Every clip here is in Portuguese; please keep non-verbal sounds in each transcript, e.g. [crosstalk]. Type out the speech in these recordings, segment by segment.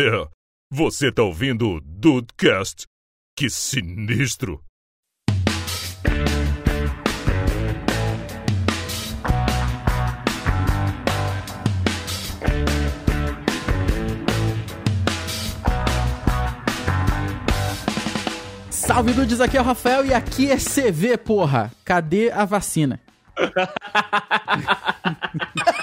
É, você tá ouvindo o Dudecast? Que sinistro! Salve Dudes, aqui é o Rafael e aqui é CV, porra. Cadê a vacina? [laughs]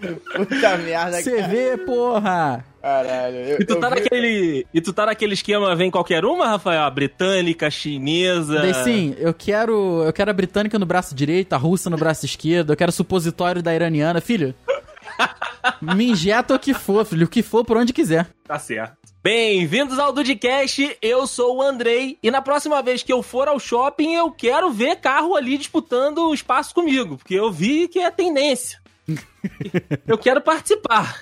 [laughs] Puta merda, cara. CV, porra. Caralho. Eu, E tu, tá vi- naquele, e tu tá naquele esquema, vem qualquer uma, Rafael? A britânica, a chinesa. Daí sim, eu quero, eu quero a britânica no braço direito, a russa no braço esquerdo, eu quero supositório da iraniana, filho. Me injeta o que for, filho, o que for por onde quiser. Tá certo. Bem-vindos ao Dudcast, eu sou o Andrei, e na próxima vez que eu for ao shopping, eu quero ver carro ali disputando o espaço comigo, porque eu vi que é tendência. [laughs] eu quero participar.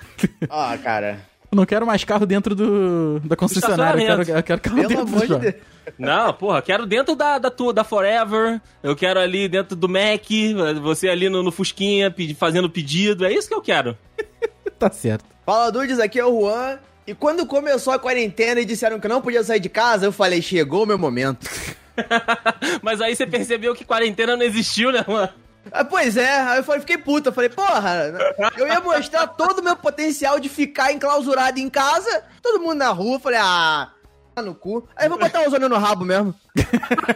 Ó, cara. Eu não quero mais carro dentro do, da concessionária, eu quero, eu quero carro Pelo dentro amor do de. Deus. Não, porra, quero dentro da, da tua, da Forever, eu quero ali dentro do Mac, você ali no, no Fusquinha, pedi- fazendo pedido, é isso que eu quero. [laughs] Tá certo. Fala, Dudes, aqui é o Juan. E quando começou a quarentena e disseram que não podia sair de casa, eu falei, chegou o meu momento. [laughs] Mas aí você percebeu que quarentena não existiu, né, mano? Ah, pois é, aí eu falei, fiquei puta. Falei, porra, eu ia mostrar todo o meu potencial de ficar enclausurado em casa, todo mundo na rua. Falei, ah, tá no cu. Aí eu vou botar o ozônio no rabo mesmo. [laughs]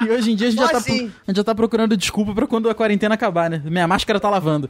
E hoje em dia a gente, já tá, assim. pro- a gente já tá procurando desculpa pra quando a quarentena acabar, né? Minha máscara tá lavando.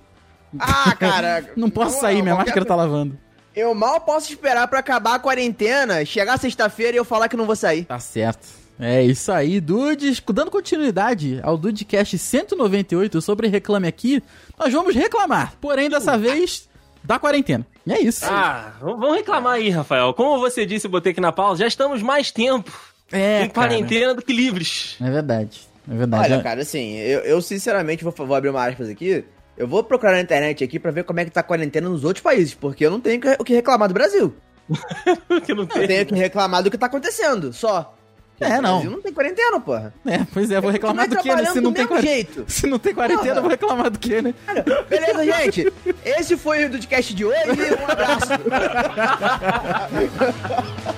Ah, [laughs] cara. Não posso sair, minha qualquer máscara tá lavando. Eu mal posso esperar pra acabar a quarentena, chegar sexta-feira e eu falar que não vou sair. Tá certo. É isso aí, Dudes. Dando continuidade ao Dudecast 198 sobre Reclame Aqui, nós vamos reclamar. Porém, dessa vez, da quarentena. E é isso. Ah, vamos reclamar aí, Rafael. Como você disse, botei aqui na pausa, já estamos mais tempo é, em quarentena do que livres. É verdade. É verdade. Olha, cara, assim, eu, eu sinceramente vou, vou abrir uma aspas aqui. Eu vou procurar na internet aqui pra ver como é que tá a quarentena nos outros países, porque eu não tenho o que reclamar do Brasil. [laughs] que não Eu tenho que reclamar do que tá acontecendo, só. É, O não. Brasil não tem quarentena, porra. É, pois é, vou reclamar do que, né? Se não, tem jeito. [laughs] se não tem quarentena, Porra. eu vou reclamar do que, né? Beleza, gente? Esse foi o podcast de hoje. Um abraço.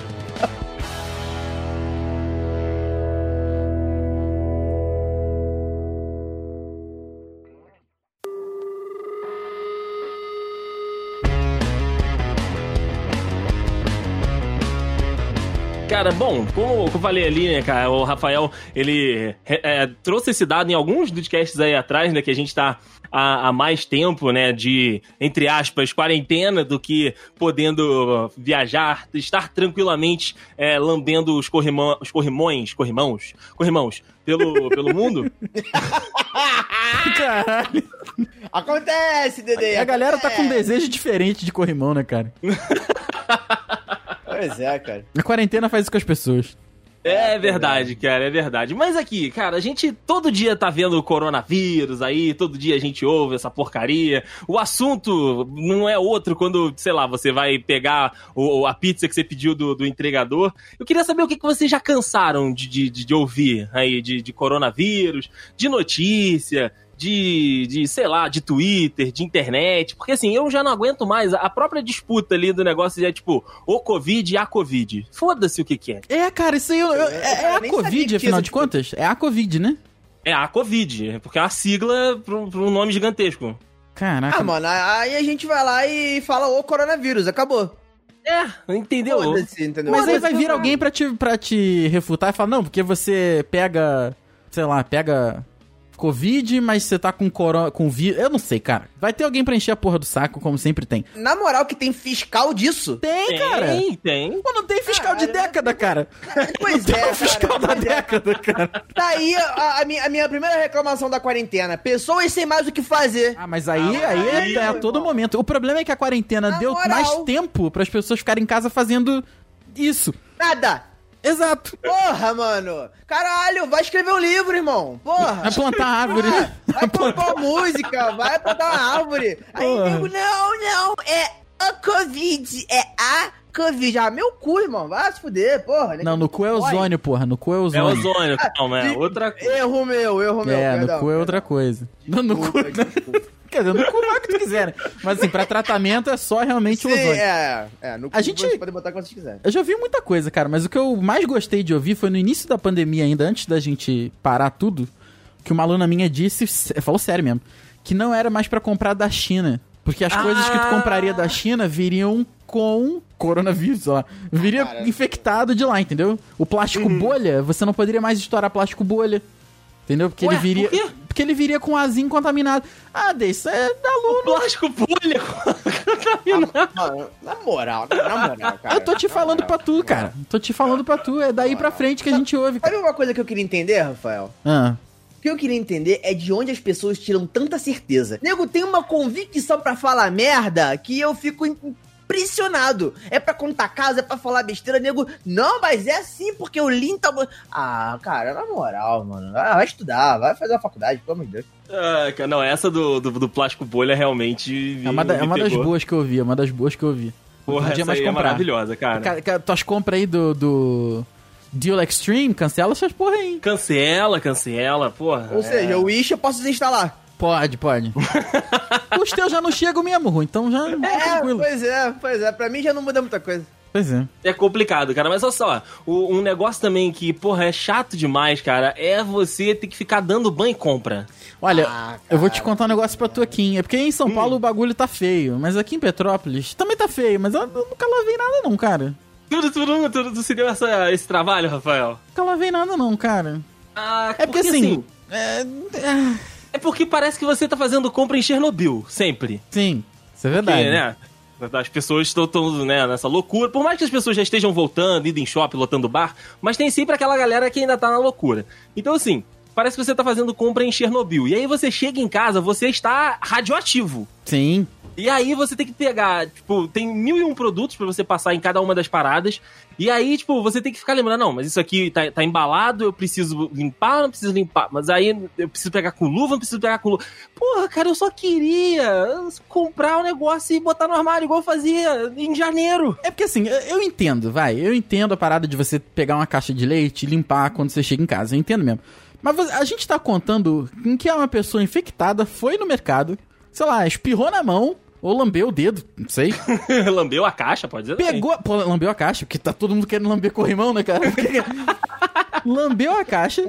[laughs] Cara, bom, como eu falei ali, né, cara, o Rafael, ele é, é, trouxe esse dado em alguns podcasts aí atrás, né, que a gente tá há, há mais tempo, né, de, entre aspas, quarentena do que podendo viajar, estar tranquilamente é, lambendo os, corrimão, os corrimões, corrimãos, corrimãos, pelo, pelo mundo. Caralho. Acontece, Dedê. A galera tá com um desejo diferente de corrimão, né, cara? [laughs] Pois é, cara. A quarentena faz isso com as pessoas. É verdade, cara, é verdade. Mas aqui, cara, a gente todo dia tá vendo o coronavírus aí, todo dia a gente ouve essa porcaria. O assunto não é outro quando, sei lá, você vai pegar o, a pizza que você pediu do, do entregador. Eu queria saber o que, que vocês já cansaram de, de, de ouvir aí, de, de coronavírus, de notícia. De, de, sei lá, de Twitter, de internet, porque assim, eu já não aguento mais. A própria disputa ali do negócio é tipo, o Covid e a Covid. Foda-se o que que é. É, cara, isso aí eu- eu- é, é Eu a Covid, afinal de contas? É a Covid, né? É a Covid, porque é uma sigla para um nome gigantesco. Caraca. Ah, mano, aí a gente vai lá e fala o coronavírus, acabou. É, entendeu? Entendeu? Mas aí vai vir não- alguém pra te, pra te refutar e falar, não, porque você pega, sei lá, pega Covid, mas você tá com corona, com vírus. Eu não sei, cara. Vai ter alguém pra encher a porra do saco, como sempre tem. Na moral, que tem fiscal disso? Tem, cara. Tem, tem. Pô, não tem fiscal de Caralho. década, cara. [laughs] Pois Tem é, um fiscal cara. da década, cara. Tá aí a, a minha, a minha primeira reclamação da quarentena. Pessoas sem mais o que fazer. Ah, mas aí, Ah, aí, aí, é, é a todo irmão. momento. O problema é que a quarentena Na deu moral. mais tempo para as pessoas ficarem em casa fazendo isso. Nada. Exato. Porra, mano. Caralho, vai escrever um livro, irmão. Porra. Vai plantar árvore. [laughs] Vai compor música, vai plantar uma [laughs] árvore. Aí Porra. nego, não, não, é a Covid, é a Covid. Ah, meu cu, irmão, vai se fuder, porra. Não, no cu é ozônio, porra. No cu é É ozônio. ozônio, calma, é [laughs] outra coisa. Erro meu, erro meu. É, perdão, no cu é outra perdão. coisa. No, no cu, Desculpa, desculpa. Quer dizer, no cu vai o que tu quiser, né? Mas assim, pra tratamento é só realmente o Sim, ozônio. é, é. No A gente- Vocês podem botar quando vocês quiserem. Eu já ouvi muita coisa, cara, mas o que eu mais gostei de ouvir foi no início da pandemia ainda, antes da gente parar tudo, que uma aluna minha disse, falou sério mesmo, que não era mais pra comprar da China. Porque as coisas que tu Ah. compraria da China viriam com coronavírus, ó. Viria Cara. infectado de lá, entendeu? O plástico bolha, você não poderia mais estourar plástico bolha. Entendeu? Porque Ué, ele viria. por quê? Porque ele viria com azinho contaminado. Ah, Dei, isso é da aluno. Plástico bolha contaminado. Mano, na moral, na moral, cara. Eu tô te falando moral. pra tu, cara. Tô te falando pra tu. É daí pra frente que a gente ouve. Sabe uma coisa que eu queria entender, Rafael? Ah. O que eu queria entender é de onde as pessoas tiram tanta certeza. Nego tem uma convicção pra falar merda que eu fico impressionado. É pra contar casa, é pra falar besteira, nego. Não, mas é assim porque o Lean tá. Ah, cara, na moral, mano. Ah, vai estudar, vai fazer a faculdade, pelo amor de Deus. Ah, cara, não, essa do, do, do plástico bolha realmente. É uma, da- me é uma das boas que eu vi, é uma das boas que eu vi. Porra, essa mais aí é maravilhosa, cara. Ca- ca- tuas compras aí do, do Deal Extreme, cancela essas porra aí. Cancela, cancela, porra. Ou seja, o Wish eu posso desinstalar. Pode, pode. [laughs] Os teus já não chegam mesmo, ruim, então já é, É, tranquilo. pois é, pois é. Pra mim já não muda muita coisa. Pois é. É complicado, cara. Mas olha só, o- um negócio também que, porra, é chato demais, cara, é você ter que ficar dando banho e compra. Olha, Ah, eu vou te contar um negócio pra tu aqui, hein? É porque em São Paulo o bagulho tá feio, mas aqui em Petrópolis também tá feio, mas eu, eu nunca lavei nada não, cara. Tudo, tudo, tudo, tu se deu essa, esse trabalho, Rafael? Nunca lavei nada não, cara. Ah, É porque, assim... É, é, É porque parece que você tá fazendo compra em Chernobyl, sempre. sim, isso é verdade. Porque, né? As pessoas estão né, nessa loucura. Por mais que as pessoas já estejam voltando, indo em shopping, lotando bar, mas tem sempre aquela galera que ainda tá na loucura. Então, assim, parece que você tá fazendo compra em Chernobyl. E aí você chega em casa, você está radioativo. Sim. E aí você tem que pegar, tipo, tem mil e um produtos pra você passar em cada uma das paradas. E aí, tipo, você tem que ficar lembrando, não, mas isso aqui tá, tá embalado, eu preciso limpar, não preciso limpar. Mas aí eu preciso pegar com luva, não preciso pegar com luva. Porra, cara, eu só queria comprar o negócio e botar no armário, igual eu fazia em janeiro. É porque assim, eu, eu entendo, vai. Eu entendo a parada de você pegar uma caixa de leite e limpar quando você chega em casa. Eu entendo mesmo. Mas a gente tá contando em que uma pessoa infectada foi no mercado, sei lá, espirrou na mão ou lambeu o dedo, não sei. [laughs] Lambeu a caixa, pode dizer. Pegou. Pô, lambeu a caixa, porque tá todo mundo querendo lamber corrimão, né, cara? [laughs] lambeu a caixa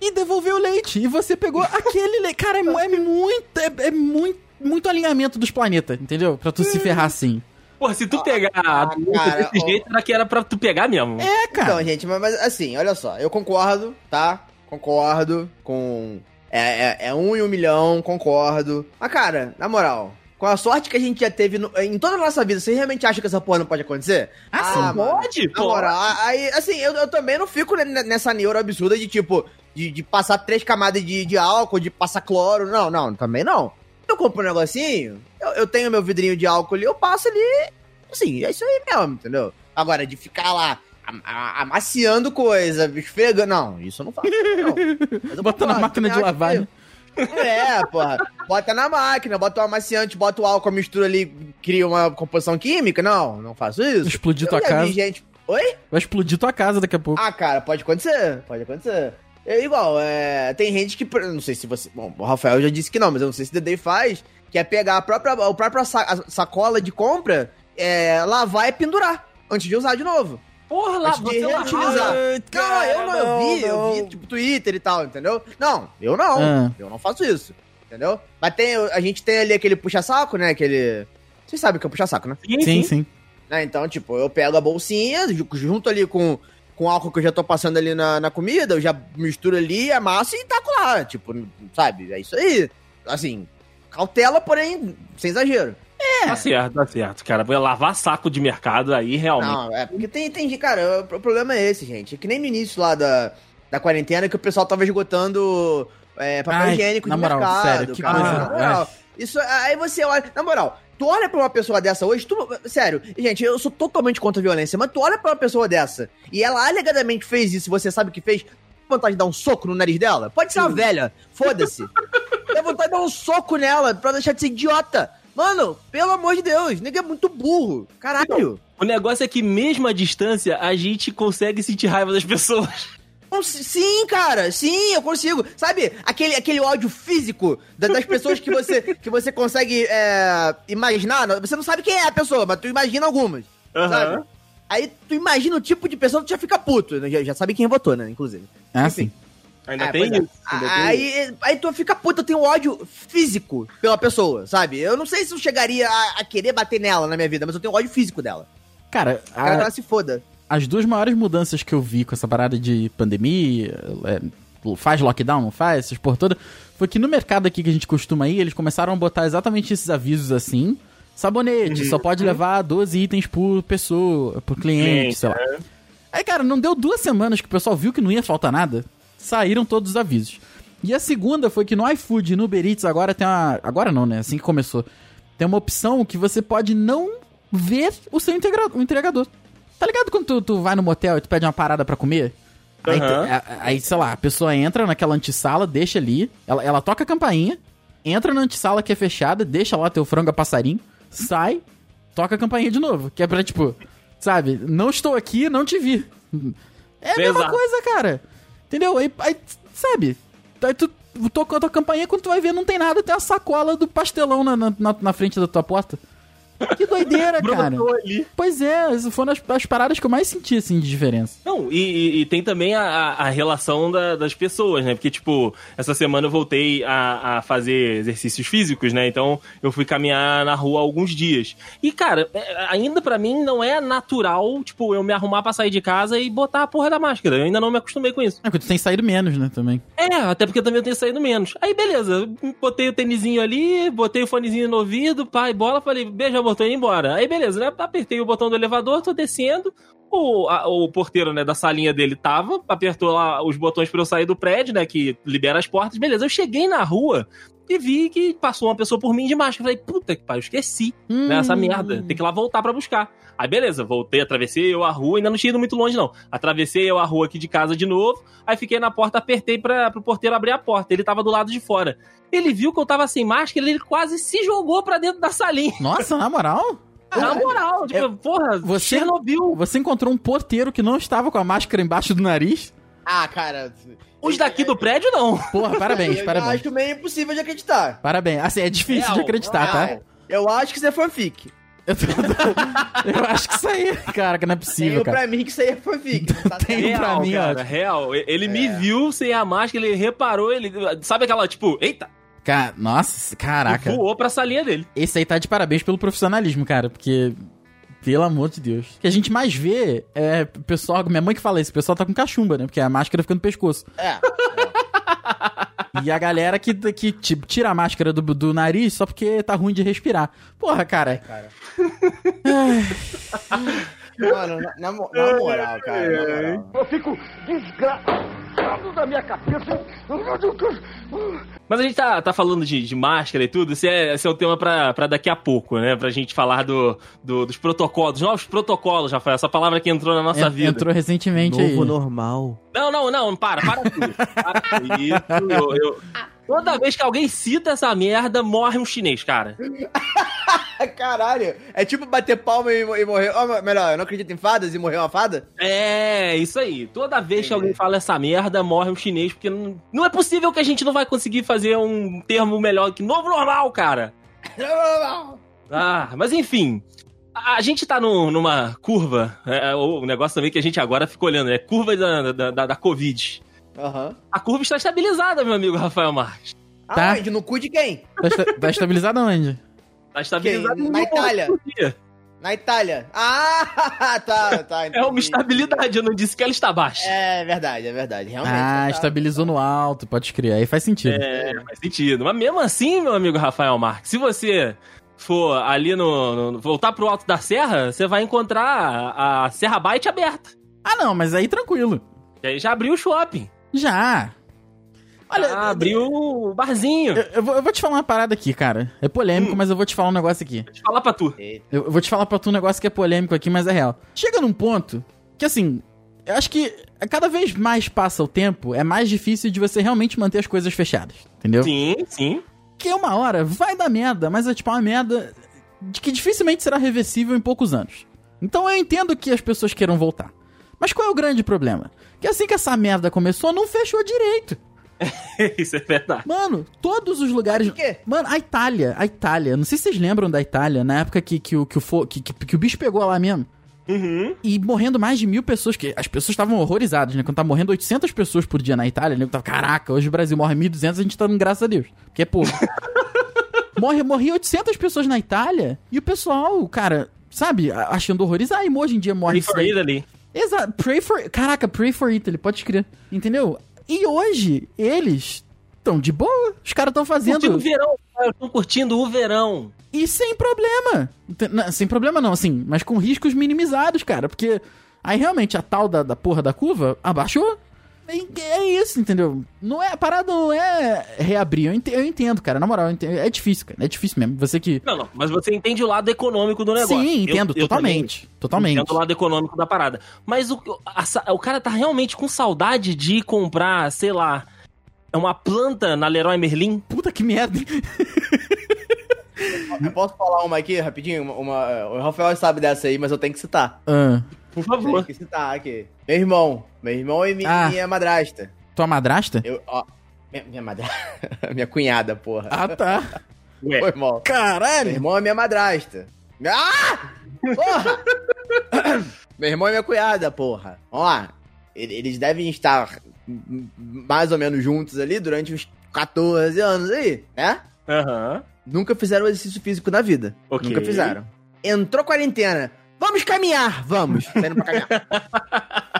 e devolveu o leite. E você pegou aquele leite. Cara, é, é muito. É, é muito. Muito alinhamento dos planetas, entendeu? Pra tu se ferrar assim. Porra, se tu pegar a cara, desse ó. jeito, era que era pra tu pegar mesmo. É, cara. Então, gente, mas, mas, assim, olha só, eu concordo, tá? Concordo com. É, é, é um em um milhão, concordo. Mas, cara, na moral, com a sorte que a gente já teve no- em toda a nossa vida, você realmente acha que essa porra não pode acontecer? Ah, sim, mano, pode, Na pô. moral, a- aí, assim, eu, eu também não fico ne- nessa neuro absurda de tipo, de, de passar três camadas de, de álcool, de passar cloro. Não, não, também não. Eu compro um negocinho, eu, eu tenho meu vidrinho de álcool ali, eu passo ali. Assim, é isso aí mesmo, entendeu? Agora, de ficar lá amaciando coisa, esfregando. Não, isso eu não faço. Não. [laughs] Bota na máquina de lavagem. que- É, porra. Bota na máquina, bota o amaciante, bota o álcool, mistura ali, cria uma composição química. Não, não faço isso. Explodir Eu tua casa. gente. Oi? Vai explodir tua casa daqui a pouco. Ah, cara, pode acontecer, pode acontecer. É igual, é, tem gente que, não sei se você, bom, o Rafael já disse que não, mas eu não sei se o Dedei faz, que é pegar a própria, a própria sacola de compra, é, lavar e pendurar, antes de usar de novo. Porra, lá, você reutilizar. Não, eu não, eu vi, eu vi, tipo, Twitter e tal, entendeu? Não, eu não, Ah. eu não faço isso, entendeu? Mas tem, a gente tem ali aquele puxa-saco, né, aquele... Vocês sabem o que é puxa-saco, né? Sim, sim. né? Então, tipo, eu pego a bolsinha, ju- junto ali com, com o álcool que eu já tô passando ali na, na comida, eu já misturo ali, amasso e taco lá. Tipo, sabe? É isso aí. Assim, cautela, porém, sem exagero. Tá certo, tá certo, cara. Vou lavar saco de mercado aí, realmente. Não, é porque tem, tem cara, o, problema é esse, gente. É que nem no início lá da, da quarentena que o pessoal tava esgotando é, papel Ai, higiênico na de moral, mercado, sério, que cara. coisa- Na moral, isso, aí você olha, na moral, tu olha pra uma pessoa dessa hoje, tu, sério, gente, eu sou totalmente contra a violência, mas tu olha pra uma pessoa dessa e ela alegadamente fez isso, e você sabe o que fez, vontade de dar um soco no nariz dela? Pode ser uma velha, foda-se. [laughs] Dá vontade de dar um soco nela pra deixar de ser idiota. Mano, pelo amor de Deus, nega é muito burro. Caralho. O negócio é que, mesmo à distância, a gente consegue sentir raiva das pessoas. Cons- Sim, cara, sim, eu consigo. Sabe, aquele, aquele ódio físico da- das pessoas que você, [laughs] que você consegue é, imaginar. Você não sabe quem é a pessoa, mas tu imagina algumas. Aham. Sabe? Aí tu imagina o tipo de pessoa, tu já fica puto. né? Já, já sabe quem votou, né? Inclusive. É Enfim. assim. Ainda É, tem é. isso. ainda tem isso. Aí, aí tu fica puta, eu tenho ódio físico pela pessoa, sabe? Eu não sei se eu chegaria a, a querer bater nela na minha vida, mas eu tenho ódio físico dela. Cara, a- ela se foda. as duas maiores mudanças que eu vi com essa parada de pandemia, é, faz lockdown, não faz, essas porra toda, foi que no mercado aqui que a gente costuma ir, eles começaram a botar exatamente esses avisos assim. Sabonete, só pode levar 12 itens por pessoa, por cliente, Cliente, sei lá. Aí, cara, não deu duas semanas que o pessoal viu que não ia faltar nada, saíram todos os avisos. E a segunda foi que no iFood e no Uber Eats agora tem uma... Agora não, né? Assim que começou. Tem uma opção que você pode não ver o seu integra- o entregador. Tá ligado quando tu, tu vai no motel e tu pede uma parada pra comer? Aí, tu- Aham. a- a- aí, sei lá, a pessoa entra naquela antessala, deixa ali, ela, ela toca a campainha, entra na antessala que é fechada, deixa lá teu frango a passarinho, sai, toca a campainha de novo. Que é pra, tipo, sabe, não estou aqui, não te vi. É a mesma coisa, cara. Entendeu? Aí, aí, sabe, aí tu tocou a tua campainha, quando tu vai ver, não tem nada, tem a sacola do pastelão na, na, na- frente da tua porta. [laughs] Que doideira, cara. Ali. Pois é, essas foram as, as paradas que eu mais senti, assim, de diferença. Não, e, e- e tem também a, a- relação da- das pessoas, né? Porque, tipo, essa semana eu voltei a, a fazer exercícios físicos, né? Então eu fui caminhar na rua alguns dias. E, cara, é, ainda pra mim não é natural, tipo, eu me arrumar pra sair de casa e botar a porra da máscara. Eu ainda não me acostumei com isso. É porque tu tem saído menos, né, também. É, até porque também eu tenho saído menos. Aí, beleza, botei o tênisinho ali, botei o fonezinho no ouvido, pai, bola, falei, beijo, amor, tô indo embora. Aí, beleza, né? Apertei o botão do elevador, tô descendo. O, a- o porteiro, né, da salinha dele tava, apertou lá os botões pra eu sair do prédio, né, que libera as portas. Beleza, eu cheguei na rua e vi que passou uma pessoa por mim de máscara. Falei, puta que pariu, esqueci né, essa merda. Tem que ir lá voltar pra buscar. Aí beleza, voltei, atravessei eu a rua, ainda não tinha ido muito longe não. Atravessei eu a rua aqui de casa de novo, aí fiquei na porta, apertei pra, pro porteiro abrir a porta. Ele tava do lado de fora. Ele viu que eu tava sem máscara, ele quase se jogou pra dentro da salinha. Nossa, na moral? [laughs] Na moral, tipo, porra, você- Chernobyl. Você encontrou um porteiro que não estava com a máscara embaixo do nariz? Ah, cara. Os daqui do prédio, não. Porra, parabéns, [laughs] eu parabéns. acho meio impossível de acreditar. Parabéns. Assim, é difícil Real, de acreditar, tá? Real. Eu acho que isso é fanfic. Eu, tô- [laughs] eu acho que isso aí, cara, que não é possível, Tenho cara. pra mim que isso aí é fanfic. Tá Tem- certo. pra Real, mim, cara, ó. real. Ele me viu sem a máscara, ele reparou, ele. Sabe aquela, tipo, eita, Cara, nossa, caraca. voou pra salinha dele. Esse aí tá de parabéns pelo profissionalismo, cara, porque. Pelo amor de Deus. O que a gente mais vê é o pessoal. Minha mãe que fala isso, o pessoal tá com cachumba, né? Porque a máscara fica no pescoço. É. [laughs] E a galera que, que tipo, tira a máscara do, do nariz só porque tá ruim de respirar. Porra, cara. cara. Mano, na, na na moral, cara. Na moral. Eu fico desgraçado da minha cabeça. Mas a gente tá, tá falando de, de máscara e tudo, esse é, esse é o tema pra, pra daqui a pouco, né? Pra gente falar do, do- dos protocolos, dos novos protocolos, Rafael, essa palavra que entrou na nossa En- vida. Entrou recentemente aí. normal. Não, não, não, para, para tudo. Para com isso. Eu- eu- Toda vez que alguém cita essa merda, morre um chinês, cara. [laughs] Caralho. É tipo bater palma e, e morrer. Melhor, eu não acredito em fadas e morrer uma fada? É, isso aí. Toda vez que alguém fala essa merda, morre um chinês, porque não, não é possível que a gente não vai conseguir fazer um termo melhor que novo normal, cara. Ah, mas enfim. A, gente tá no- numa curva, é, o negócio também que a gente agora fica olhando, é curva da, da, da, da Covid. Aham. A curva está estabilizada, meu amigo Rafael Marques. Tá. Aonde? No cu de quem? Tá, esta- tá estabilizado aonde? Tá estabilizada Na Itália. Na Itália. Ah, [laughs] tá, tá. É uma entendi. estabilidade, eu não disse que ela está baixa. É verdade, é verdade. Realmente. Ah, tá. estabilizou no alto, pode crer. Aí faz sentido. É, faz sentido. Mas mesmo assim, meu amigo Rafael Marques, se você for ali no, no- voltar pro alto da serra, você vai encontrar a, a Serra Byte aberta. Ah, não, mas aí tranquilo. E aí já abriu o shopping. Já. Olha, já abriu o barzinho. eu, eu vou, eu vou te falar uma parada aqui, cara. É polêmico, Hum. mas eu vou te falar um negócio aqui. Deixa eu falar pra tu. Eu eu vou te falar pra tu um negócio que é polêmico aqui, mas é real. Chega num ponto que, assim, eu acho que cada vez mais passa o tempo, é mais difícil de você realmente manter as coisas fechadas, entendeu? Sim, sim. Que uma hora vai dar merda, mas é tipo uma merda de que dificilmente será reversível em poucos anos. Então eu entendo que as pessoas queiram voltar. Mas qual é o grande problema? Que assim que essa merda começou, não fechou direito. [laughs] Isso é verdade. Mano, todos os lugares. Por quê? Mano, a Itália, a Itália, não sei se vocês lembram da Itália, na época que, que, o, que, o, que, que, que o bicho pegou lá mesmo. Uhum. E morrendo mais de mil pessoas, que as pessoas estavam horrorizadas, né? Quando tá morrendo 800 pessoas por dia na Itália, né? Tava, caraca, hoje o Brasil morre 1.200, a gente tá dando graças a Deus. Porque é pouco. [laughs] Morre, morri 800 pessoas na Itália e o pessoal, cara, sabe, achando horrorizado. Ah, e hoje em dia morre isso for daí. Italy. Exato. Pray for. Caraca, pray for Italy, pode escrever. Entendeu? E hoje, eles estão de boa. Os caras estão Curtindo fazendo. o verão. Estão curtindo o verão. E sem problema. Não, sem problema não, assim, mas com riscos minimizados, cara. Porque aí realmente a tal da, da porra da curva abaixou. E É isso, entendeu? Não é, a parada não é reabrir. Eu ente- eu entendo, cara. Na moral, eu entendo. é difícil, cara. É difícil mesmo. Você que. Não, não, mas você entende o lado econômico do negócio. Sim, Eu- entendo, eu totalmente. também Totalmente. Entendo o lado econômico da parada. Mas o, a o cara tá realmente com saudade de comprar, sei lá, uma planta na Leroy Merlin? Puta que merda. Eu posso falar uma aqui, rapidinho? Uma, uma- o Rafael sabe dessa aí, mas eu tenho que citar. Ah, Por Tenho favor. que citar aqui. Meu irmão. Meu irmão e mi- Ah. minha madrasta. tua madrasta? Eu, ó, minha, minha madrasta. [laughs] minha cunhada, porra. Ah, tá. Ué. Meu Caralho. irmão é minha madrasta. Ah! Porra! [laughs] Meu irmão e minha cunhada, porra. Ó, ele- eles devem estar mais ou menos juntos ali durante uns 14 anos aí, né? Aham. Nunca fizeram exercício físico na vida. Ok. Nunca fizeram. Entrou quarentena. Vamos caminhar! Vamos! Saindo pra caminhar. [laughs]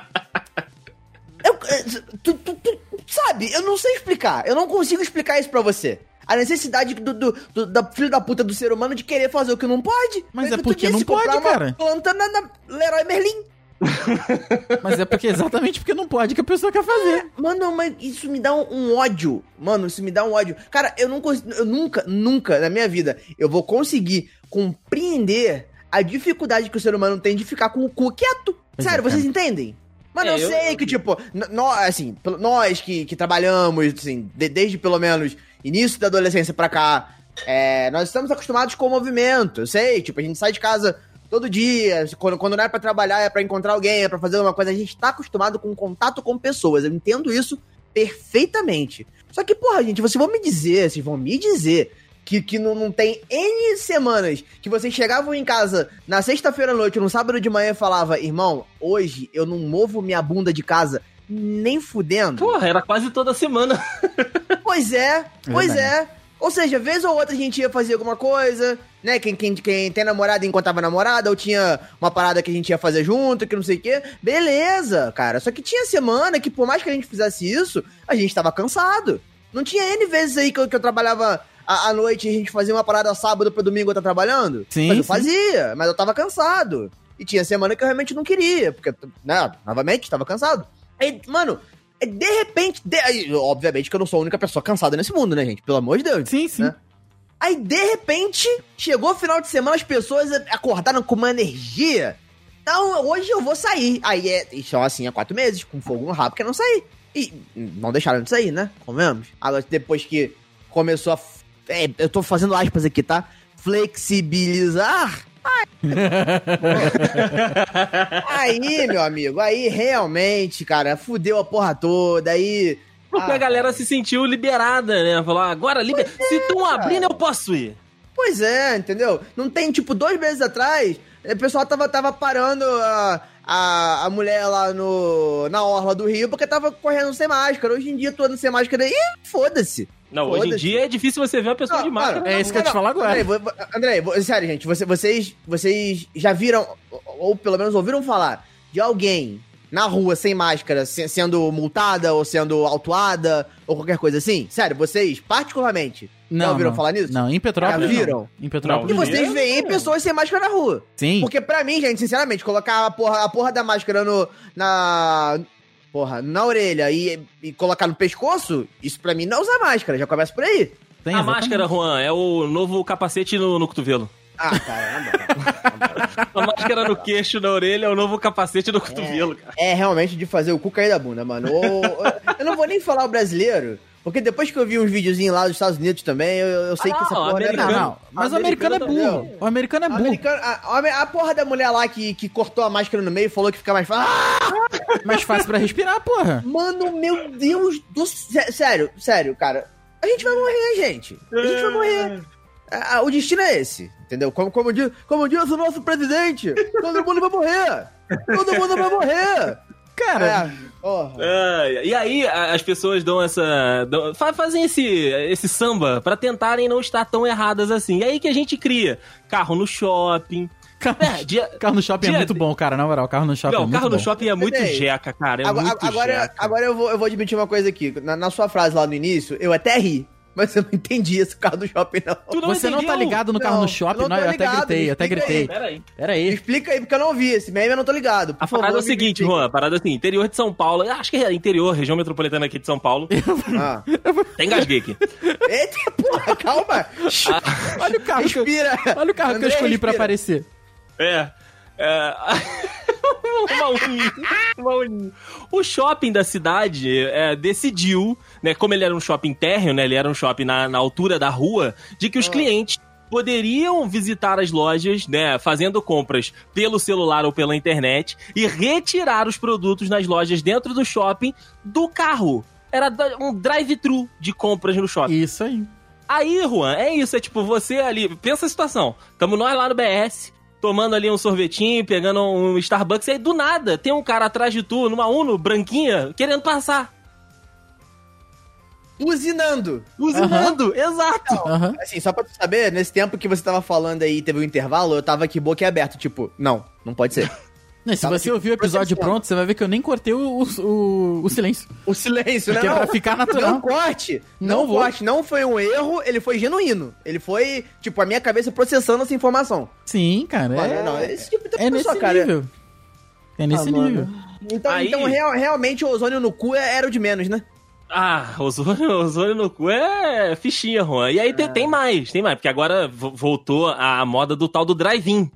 Eu- eh, tu, tu- tu- sabe, eu não sei explicar. Eu não consigo explicar isso pra você. A necessidade do, do, do- da filho da puta do ser humano de querer fazer o que não pode. Mas é porque disse, não pode, cara. planta na, na Leroy Merlin. [laughs] Mas é porque exatamente porque não pode que a pessoa quer fazer. Mano, mas isso me dá um, um ódio. Mano, isso me dá um ódio. Cara, eu não consigo. Eu nunca, nunca na minha vida eu vou conseguir compreender a dificuldade que o ser humano tem de ficar com o cu quieto. Pois Sério, é, vocês entendem? Mano, É, eu, eu- sei que, tipo, nós, assim, nós que, que trabalhamos, assim, de- desde pelo menos início da adolescência pra cá, é, nós estamos acostumados com o movimento. Eu sei, tipo, a gente sai de casa todo dia, quando, quando não é pra trabalhar, é pra encontrar alguém, é pra fazer uma coisa, a gente tá acostumado com contato com pessoas. Eu entendo isso perfeitamente. Só que, porra, gente, vocês vão me dizer, vocês vão me dizer que, que não, não tem N semanas que vocês chegavam em casa na sexta-feira à noite, no sábado de manhã e falava, irmão, hoje eu não movo minha bunda de casa nem fudendo. Porra, era quase toda semana. [laughs] Pois é, pois verdade. é. Ou seja, vez ou outra a gente ia fazer alguma coisa, né? Quem, quem, quem tem namorada enquanto namorada, ou tinha uma parada que a gente ia fazer junto, que não sei o quê. Beleza, cara. Só que tinha semana que, por mais que a gente fizesse isso, a gente tava cansado. Não tinha N vezes aí que eu, que eu trabalhava à, noite e a gente fazia uma parada sábado pra domingo eu tá trabalhando. Sim, Mas eu sim. fazia, mas eu tava cansado. E tinha semana que eu realmente não queria, porque, né, novamente, tava cansado. Aí, mano, de repente, de- obviamente que eu não sou a única pessoa cansada nesse mundo, né, gente? Pelo amor de Deus. Sim, sim. Né? Aí, de repente, chegou o final de semana, as pessoas acordaram com uma energia. Então, hoje eu vou sair. Aí, é, e só assim, há quatro meses, com fogo no rabo, que não sair. E não deixaram de sair, né? Comemos. Agora, depois que começou a... é, eu tô fazendo aspas aqui, tá? Flexibilizar. [laughs] Aí, meu amigo, aí realmente, cara, fudeu a porra toda. Aí... Porque ah, a galera se sentiu liberada, né? Falou, agora liber... se estão abrindo, eu posso ir. Pois é, entendeu? Não tem, tipo, dois meses atrás, o pessoal tava, tava parando a, a, a mulher lá no, na orla do Rio porque tava correndo sem máscara. Hoje em dia, todo sem máscara. Ih, foda-se. Não, hoje em dia é difícil você ver uma pessoa Não, de máscara. cara, É isso que eu ia te falar agora. André, vo- sério, gente, você- vocês, vocês já viram, ou pelo menos ouviram falar, de alguém na rua sem máscara se- sendo multada ou sendo autuada ou qualquer coisa assim? Sério, vocês, particularmente, já ouviram não. falar nisso? Não, em Petrópolis. Já viram? não. Em Petrópolis. E Não. vocês veem Não. pessoas sem máscara na rua. Sim. Porque pra mim, gente, sinceramente, colocar a porra, a porra da máscara no, na. Porra, na orelha e, e colocar no pescoço, isso pra mim não usar máscara, já começa por aí. Tem, A exatamente. máscara, Juan, é o novo capacete no, no cotovelo. Ah, cara, A máscara no queixo, na orelha, é o novo capacete no cotovelo, cara. É realmente de fazer o cu cair da bunda, mano. Ou- eu não vou nem falar o brasileiro, porque depois que eu vi uns videozinhos lá dos Estados Unidos também, eu, eu sei Ah, que essa porra é Não, americano. não. Mas o americano é Americano burro. O americano é burro. americana- a, a- a porra da mulher lá que, que cortou a máscara no meio e falou que fica mais fácil. Ah! Mais fácil pra respirar, porra. Mano, meu Deus do céu. Sério, sério, cara. A gente vai morrer, gente. A gente vai morrer. Ah, O destino é esse, entendeu? Como, como, diz, como diz o nosso presidente, [laughs] todo mundo vai morrer. Todo mundo vai morrer. Cara, É, porra. É, e aí as pessoas dão essa. dão- fa- fazem esse, esse samba pra tentarem não estar tão erradas assim. E aí que a gente cria carro no shopping. carro, É, dia, carro no shopping é dia- muito bom, cara. Na moral, carro no shopping é não, muito carro bom. no shopping é muito Peraí. jeca, cara. É agora, muito agora, jeca. agora eu, vou, eu vou admitir uma coisa aqui. Na, na sua frase lá no início, eu até ri. Mas eu não entendi esse carro do shopping, não. Tu não Você não tá ligado no carro Não, no shopping? eu Não, eu até ligado, gritei, me eu até gritei. Pera aí. Pera Me aí. explica aí, porque eu não vi. Esse meme eu não tô ligado. Por A parada é o seguinte, explica. Juan, a parada é assim, interior de São Paulo, acho que é interior, região metropolitana aqui de São Paulo. Ah. Tem engasguei aqui. Eita, porra, calma. [laughs] Olha o carro que eu, Respira. olha o carro que eu André, escolhi pra respira. aparecer. É. é... [laughs] uma uninha, uma uninha. O shopping da cidade é, decidiu, né, como ele era um shopping térreo, né, ele era um shopping na, na altura da rua, de que os clientes poderiam visitar as lojas, né, fazendo compras pelo celular ou pela internet e retirar os produtos nas lojas dentro do shopping do carro. Era um drive-thru de compras no shopping. Isso aí. Aí, Juan, é isso, é tipo você ali. Pensa a situação. Tamo nós lá no BS, tomando ali um sorvetinho, pegando um Starbucks, e aí do nada tem um cara atrás de tu, numa Uno branquinha, querendo passar. Buzinando. Usinando, exato. Aham. Assim, só pra tu saber, nesse tempo que você tava falando aí, teve um intervalo, eu tava aqui boquiaberto, tipo, não, não pode ser. [laughs] Não, se Tava, você ouvir o episódio pronto, você vai ver que eu nem cortei o, o, o silêncio. O silêncio, né? Porque é Não, pra ficar natural. Não corte. Não Não, vou. corte. Não foi um erro, ele foi genuíno. Ele foi, tipo, a minha cabeça processando essa informação. Sim, cara. Mano, é, não, esse tipo de é nesse pessoa, cara. nível. É nesse Ah, nível. Então, Aí- então real- realmente o ozônio no cu é- era o de menos, né? Ah, ozônio, ozônio no cu é fichinha, Juan. E aí tem, tem mais, tem mais, porque agora vo- voltou a moda do tal do drive-in,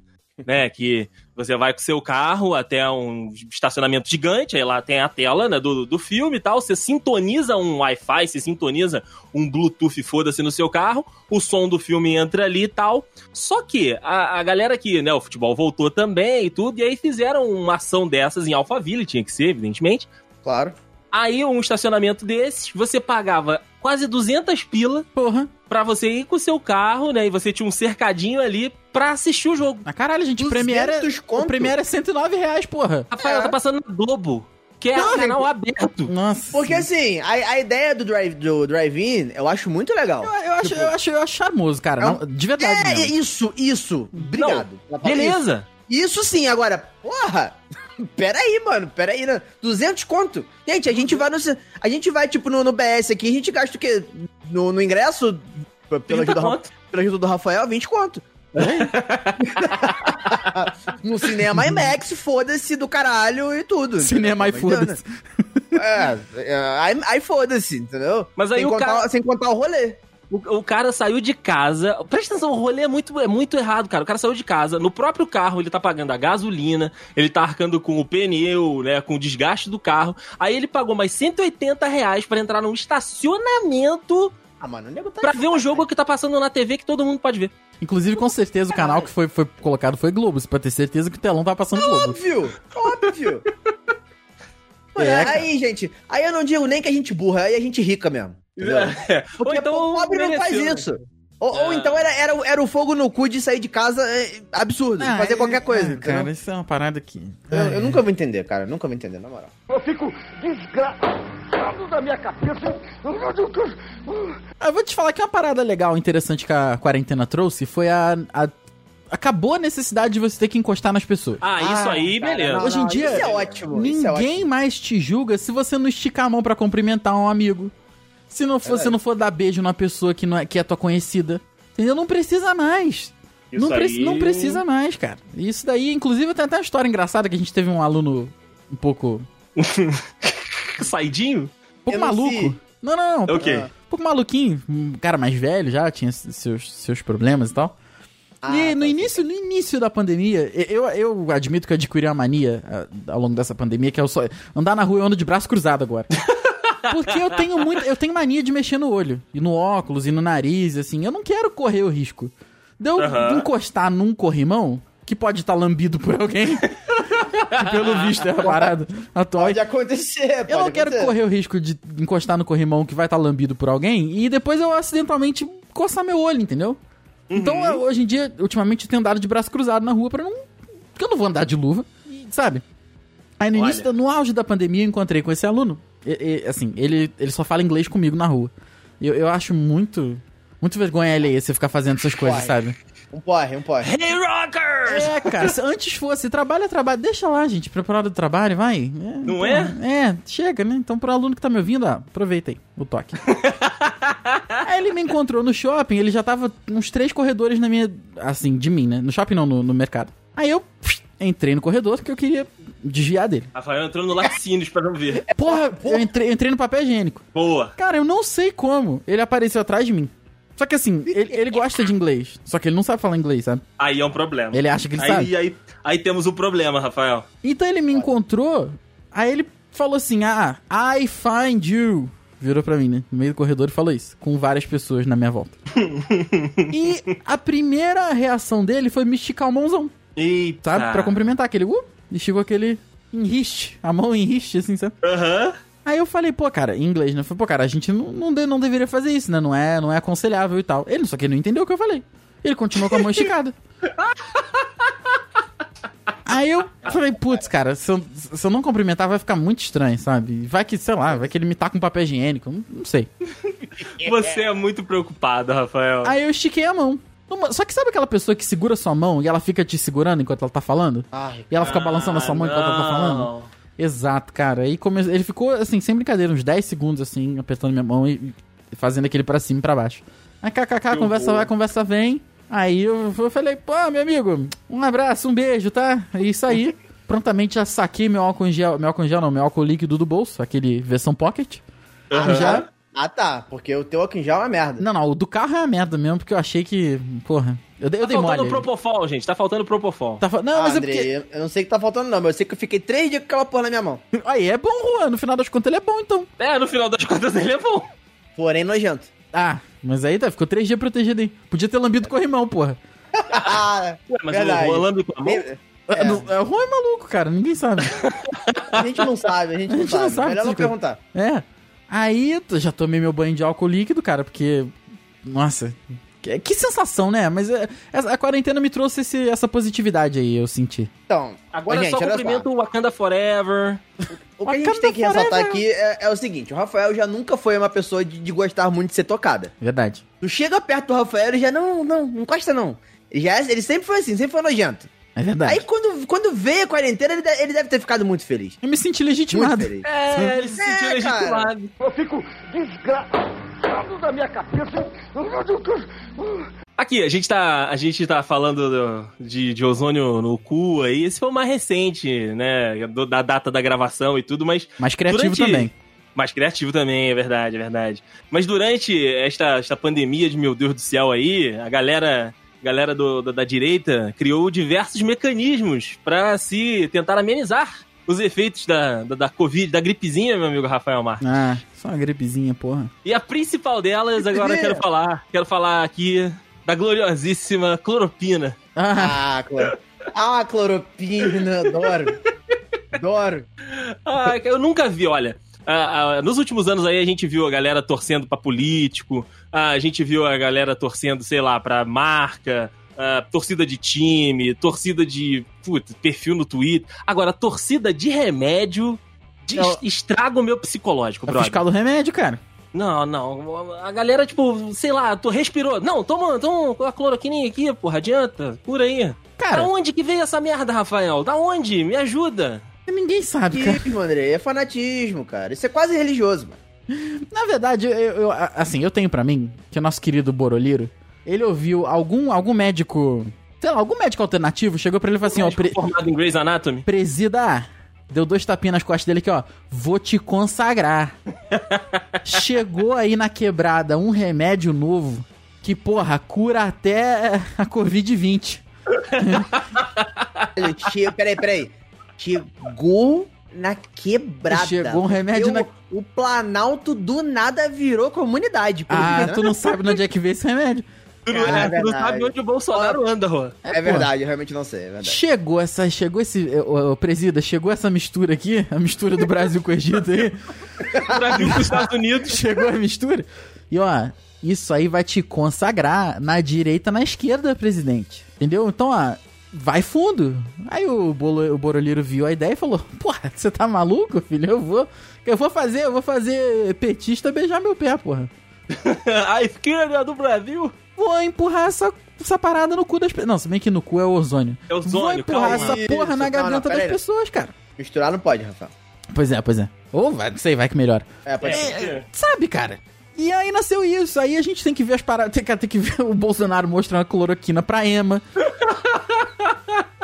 né? Que você vai com o seu carro até um estacionamento gigante, aí lá tem a tela né, do, do filme e tal, você sintoniza um Wi-Fi, você sintoniza um Bluetooth, foda-se, no seu carro, o som do filme entra ali e tal. Só que a, a galera aqui, né, o futebol voltou também e tudo, e aí fizeram uma ação dessas em Alphaville, tinha que ser, evidentemente, Claro. Aí, um estacionamento desses, você pagava quase 200 pila Porra. pra você ir com o seu carro, né? E você tinha um cercadinho ali pra assistir o jogo. Ah, caralho, gente, 200 Premiere, é- o? Premiere é 109 reais, porra. Rafael, É. tá passando na Globo, que é Não, um canal aberto. Nossa. Porque assim, a, a ideia do drive do drive-in, eu acho muito legal. Eu, eu acho, eu, acho, eu acho charmoso, cara. Não. não- de verdade É, mesmo. isso, isso. Obrigado. Beleza. Isso, isso sim, agora, porra. [laughs] Pera aí, mano, pera aí, né? 200 conto? Gente, a gente vai no. A gente vai, tipo, no, no BS aqui, a gente gasta o quê? No, no ingresso? Pela 30 ajuda, do pela ajuda do Rafael, 20 conto. No cinema IMAX, foda-se do caralho e tudo. Cinema e entendeu? foda-se. É, é, aí, aí foda-se, entendeu? Mas aí sem o contar, cara- Sem contar o rolê. O, o cara saiu de casa. Presta atenção, o rolê é muito, é muito errado, cara. O cara saiu de casa, no próprio carro, ele tá pagando a gasolina, ele tá arcando com o pneu, né? Com o desgaste do carro. Aí ele pagou mais 180 reais pra entrar num estacionamento Ah, mano, o nego tá pra ver um jogo que tá passando na TV que todo mundo pode ver. Inclusive, com certeza, o canal que foi, foi colocado foi Globo. Pode ter certeza que o telão tá passando Globo. Óbvio, óbvio. [laughs] Mano, É, aí, gente, aí eu não digo nem que a gente burra, aí a gente rica mesmo. É. Porque Ou então o pobre não faz mereceu. isso. Ou, ou Ah. então era, era, o- era o fogo no cu de sair de casa é, absurdo, de Ah, fazer é- qualquer coisa. ah, entendeu? cara, isso é uma parada aqui. eu, eu nunca vou entender, cara. Nunca vou entender, na moral. Eu fico desgraçado da minha cabeça. Ah, Eu vou te falar que uma parada legal, interessante que a quarentena trouxe foi a. a- acabou a necessidade de você ter que encostar nas pessoas. Ah, isso Ah, aí, cara, beleza. não, Hoje em não, dia, Isso é ótimo. isso é Ninguém ótimo. mais te julga se você não esticar a mão pra cumprimentar um amigo. Se não for, se não for dar beijo numa pessoa que, não é, que é tua conhecida. Entendeu? Não precisa mais. Isso Não, preci- aí- não precisa mais, cara. Isso daí, inclusive, tem até uma história engraçada que a gente teve um aluno um pouco. [laughs] Saidinho? Um pouco Eu maluco. Não, não, não. Ok. Um pouco maluquinho. Um cara mais velho já, tinha seus, seus problemas e tal. Ah, e no tá, início, no início da pandemia, eu, eu admito que eu adquiri uma mania ah, ao longo dessa pandemia, que é o só andar na rua eu ando de braço cruzado agora. [laughs] Porque eu tenho muito, eu tenho mania de mexer no olho, e no óculos, e no nariz, assim, eu não quero correr o risco. De eu Aham. encostar num corrimão, que pode estar lambido por alguém, [laughs] que pelo visto é a parada atual. Pode acontecer, Eu não pode quero acontecer. correr o risco de encostar no corrimão que vai estar lambido por alguém e depois eu acidentalmente coçar meu olho, entendeu? Então, eu- hoje em dia, ultimamente, eu tenho andado de braço cruzado na rua pra não. Porque eu não vou andar de luva, sabe? Aí no Olha. início, no auge da pandemia, eu encontrei com esse aluno. E- e, assim, ele, ele só fala inglês comigo na rua. Eu, eu acho muito. Muito vergonha alheia você ficar fazendo essas coisas, sabe? Um porre, um porre. Hey, rockers! É, cara, se antes fosse, trabalha, trabalha, deixa lá, gente, preparado do trabalho, vai. Não é? É, chega, né? Então, pro aluno que tá me ouvindo, ó, aproveita aí o toque. [laughs] aí ele me encontrou no shopping, ele já tava uns três corredores na minha, assim, de mim, né? No shopping não, no, no mercado. Aí eu psh, entrei no corredor porque eu queria desviar dele. Rafael entrou no laticínios pra não ver. [laughs] Porra, eu entrei, eu entrei no papel higiênico. Boa. Cara, eu não sei como ele apareceu atrás de mim. Só que assim, ele, ele gosta de inglês. Só que ele não sabe falar inglês, sabe? Aí é um problema. Ele acha que ele aí, sabe. Aí, aí temos o problema, Rafael. Então ele me encontrou, aí ele falou assim: Ah, I find you. Virou pra mim, né? No meio do corredor e falou isso, com várias pessoas na minha volta. [laughs] e a primeira reação dele foi me esticar o mãozão, Eita. sabe? Pra cumprimentar aquele. Uh, esticou aquele enriste, a mão enriste, assim, sabe? Aham. Aí eu falei, pô, cara, em inglês, né? Eu falei, pô, cara, a gente não, não, de- não deveria fazer isso, né? Não é, não é aconselhável e tal. Ele, só que ele não entendeu o que eu falei. Ele continuou com a mão esticada. [laughs] Aí eu falei, putz, cara, se eu, se eu não cumprimentar vai ficar muito estranho, sabe? Vai que, sei lá, vai que ele me tá com papel higiênico, não, não sei. Você é muito preocupado, Rafael. Aí eu estiquei a mão. Numa- Só que sabe aquela pessoa que segura sua mão e ela fica te segurando enquanto ela tá falando? Ai, E ela fica balançando a sua mão enquanto ela tá falando? não. Exato, cara. Aí come... ele ficou, assim, sem brincadeira, uns 10 segundos, assim, apertando minha mão e fazendo aquele pra cima e pra baixo. Aí, kkk, conversa horror. vai, conversa vem. Aí eu, eu falei, pô, meu amigo, um abraço, um beijo, tá? É isso aí. [laughs] Prontamente já saquei meu álcool em gel, meu álcool em gel não, meu álcool líquido do bolso, aquele versão pocket. Aham. Já? Ah, tá. Porque o teu aqui já é uma merda. Não, não, o do carro é uma merda mesmo, porque eu achei que, porra, eu, dei- eu Tá dei faltando mole. Propofol, gente. Tá faltando Propofol. Tá fa- Não, Ah, mas é Andrei, porque... eu- eu não sei o que tá faltando, não, mas eu sei que eu fiquei três dias com aquela porra na minha mão. [laughs] Aí é bom, Juan, no final das contas ele é bom, então. É, no final das contas ele é bom. Porém, nojento. Ah, mas aí tá, ficou três dias protegido aí. Podia ter lambido o corrimão, porra. Ah, [laughs] Ué, mas Verdade. o Rolando com a mão? É, É. não- é, o Juan é maluco, cara, ninguém sabe. [laughs] a gente não sabe, a gente, A gente não, não sabe. sabe Melhor não perguntar. É. Aí eu já tomei meu banho de álcool líquido, cara, porque. Nossa. Que, que sensação, né? Mas é, essa- a quarentena me trouxe esse- essa positividade aí, eu senti. Então, Agora ô, é só cumprimento o Wakanda Forever. O que a gente tem que ressaltar aqui é, é o seguinte: o Rafael já nunca foi uma pessoa de, de gostar muito de ser tocada. Verdade. Tu chega perto do Rafael e já não, não, não encosta não. Ele, já, ele sempre foi assim, sempre foi nojento. É verdade. Aí quando, quando veio a quarentena, ele, de- ele deve ter ficado muito feliz. eu me senti Muito legitimado. feliz. É, ele se sentiu É, legitimado. Eu fico desgraçado da minha cabeça. Aqui, a gente tá, a gente tá falando do- de, de ozônio no cu aí. Esse foi o mais recente, né? do- da data da gravação e tudo, mas Mas criativo Durante- também. Mais criativo também, é verdade, é verdade. Mas durante esta, esta pandemia de meu Deus do céu aí, a galera, galera do, da, da direita criou diversos mecanismos pra se tentar amenizar os efeitos da, da, da Covid, da gripezinha, meu amigo Rafael Marques. Ah, só uma gripezinha, porra. E a principal delas, agora eu quero falar, quero falar aqui da gloriosíssima cloropina. Ah, Ah, cloro... ah cloropina, adoro. [laughs] Adoro. Ah, eu nunca vi, olha. Ah, ah, nos últimos anos aí a gente viu a galera torcendo pra político, ah, a gente viu a galera torcendo, sei lá, pra marca, torcida de time, torcida de putz, perfil no Twitter. Agora, torcida de remédio de- Não. estraga o meu psicológico, é brother. fiscal do remédio, cara. Não, não. A galera, tipo, sei lá, tu respirou. Não, toma, toma a cloroquininha aqui, porra, adianta. Por aí. Cara, Da onde que veio essa merda, Rafael? Da onde? Me ajuda. Ninguém sabe, cara. Fanatismo, André, é fanatismo, cara. Isso é quase religioso, mano. Na verdade, eu, eu- assim, eu tenho pra mim que o nosso querido Boroliro, ele ouviu algum, algum médico, sei lá, algum médico alternativo chegou pra ele e falou assim, ó, pre- Formado em Grey's Anatomy. presida, deu dois tapinhas nas costas dele aqui, ó, vou te consagrar. [laughs] Chegou aí na quebrada um remédio novo que, porra, cura até a Covid-20. Ele che... Peraí, peraí. Chegou na quebrada. Chegou um remédio Porque o, o Planalto do nada virou comunidade. Ah, né? tu não sabe de onde é que veio esse remédio. Tu não, Cara, é, é tu não sabe onde o Bolsonaro anda, Juan. É, verdade, eu realmente não sei, é verdade. Chegou essa, chegou esse, o, presida, chegou essa mistura aqui, a mistura do Brasil com o Egito aí, [laughs] Brasil pros Estados Unidos. chegou a mistura. E ó, isso aí vai te consagrar na direita, na esquerda, presidente. Entendeu? Então, ó, vai fundo. Aí o, Bolo, o Boroliro viu a ideia e falou: Porra, você tá maluco, filho? Eu vou, eu vou fazer, eu vou fazer petista beijar meu pé, porra. [laughs] A esquerda do Brasil. Vou empurrar essa, essa parada no cu das pessoas. Não, se bem que no cu é o ozônio. É ozônio, Vou empurrar calma. essa porra Isso, na garganta das aí. pessoas, cara. Misturar não pode, Rafael. Pois é, pois é. Ou vai, não sei, vai que melhora. É, pode ser. É, Sabe, cara? E aí nasceu isso. Aí a gente tem que ver as paradas. [laughs] Tem, que- tem que ver o Bolsonaro mostrando a cloroquina pra Ema. [laughs]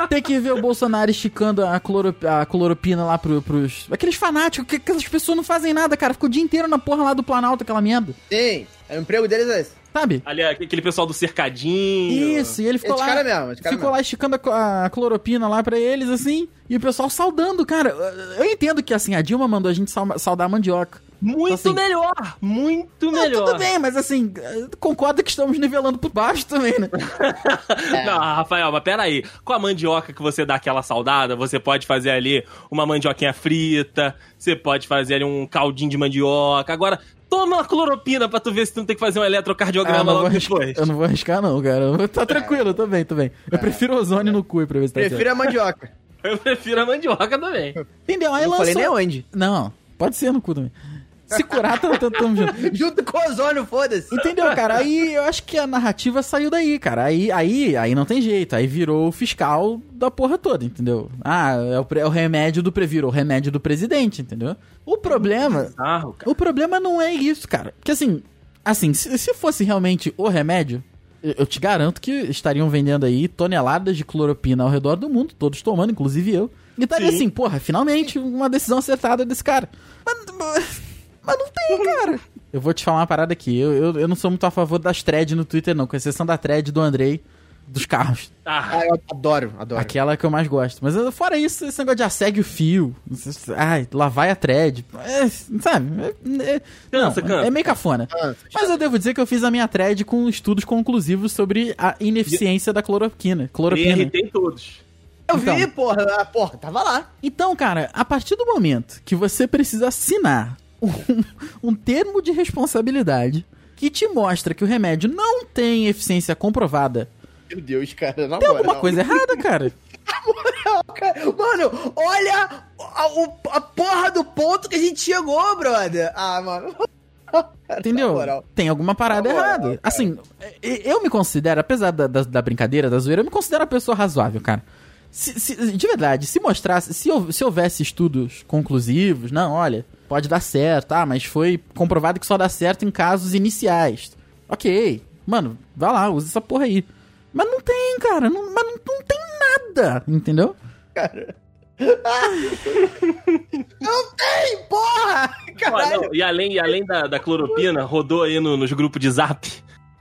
tem que ver o Bolsonaro esticando a, cloro, a cloropina lá pro, pros. Aqueles fanáticos, que aquelas pessoas não fazem nada, cara. Ficam o dia inteiro na porra lá do Planalto, aquela merda. Sim, é, o emprego deles é esse. Sabe? Ali, aquele pessoal do cercadinho. Isso, e ele ficou Esse lá. cara mesmo, esse cara ficou lá esticando a, a cloropina lá pra eles, assim, e o pessoal saudando, cara. Eu entendo que, assim, a Dilma mandou a gente saudar a mandioca. Muito Assim- melhor. Muito Não, melhor. tudo bem, mas assim, concorda que estamos nivelando por baixo também, né? [laughs] Não, Rafael, mas peraí. Com a mandioca que você dá aquela saudada, você pode fazer ali uma mandioquinha frita, você pode fazer ali um caldinho de mandioca. Agora, toma uma cloropina pra tu ver se tu não tem que fazer um Ah, eletrocardiograma não vou logo arriscar, depois. eu não vou arriscar, não, cara. Tá tranquilo, tô bem, tô bem. Eu prefiro ozônio no cu pra ver se tá Prefiro certo. a mandioca. [laughs] Eu prefiro a mandioca também. Entendeu? Aí não lançou... falei nem onde. Não, pode ser no cu também. Se curar, tamo, tamo, tamo junto. [laughs] Junto com o ozônio, foda-se. Entendeu, cara? Aí eu acho que a narrativa saiu daí, cara. Aí, aí, aí não tem jeito. Aí virou o fiscal da porra toda, entendeu? Ah, é o, é o remédio do previro, o remédio do presidente, entendeu? O problema. Bizarro, cara. O problema não é isso, cara. Porque assim, assim, se, se fosse realmente o remédio, eu, eu te garanto que estariam vendendo aí toneladas de cloropina ao redor do mundo, todos tomando, inclusive eu. E estaria Sim. assim, porra, finalmente uma decisão acertada desse cara. Mas, mas- mas não tem, cara. Eu vou te falar uma parada aqui. Eu, eu, eu não sou muito a favor das threads no Twitter, não, com exceção da thread do Andrei dos carros. Ah, Ah, eu adoro, adoro. Aquela que eu mais gosto. Mas fora isso, esse negócio de assegue o fio. Ai, lá vai a thread. É, sabe? É, é- Cansa, não, cansa. é meio cafona. Cansa, Mas eu devo dizer que eu fiz a minha thread com estudos conclusivos sobre a ineficiência da cloroquina. Cloropina. BRT em todos. Eu vi, Então. porra, ah, porra, tava lá. Então, cara, a partir do momento que você precisa assinar um, [laughs] um termo de responsabilidade que te mostra que o remédio não tem eficiência comprovada, Meu Deus, cara, na tem moral. alguma coisa errada, cara. [laughs] Cara, Mano, olha a, a porra do ponto que a gente chegou, brother. Ah, mano. [laughs] Entendeu? na moral. Tem alguma parada Na moral, errada. cara. Assim, eu me considero, apesar da, da, da brincadeira, da zoeira, eu me considero uma pessoa razoável, cara. Se- se- de verdade, se mostrasse, se, se houvesse estudos conclusivos, não, olha, pode dar certo, ah, mas foi comprovado que só dá certo em casos iniciais. Ok, mano, vai lá, usa essa porra aí. Mas não tem, cara, não, mas não, não tem nada, entendeu? [laughs] Não tem, porra! Caralho. não, e além, e além da, da cloropina, rodou aí no- nos grupos de zap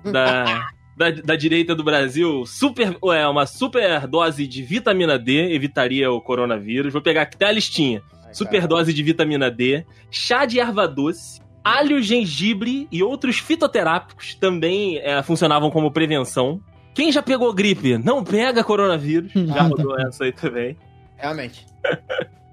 da, [laughs] da, da direita do Brasil, super, é, uma super dose de vitamina D evitaria o coronavírus. Vou pegar aqui até a listinha. Super dose de vitamina D, chá de erva doce, alho, gengibre e outros fitoterápicos também é, funcionavam como prevenção. Quem já pegou gripe, não pega coronavírus. [laughs] Já rodou essa aí também. Realmente. [laughs]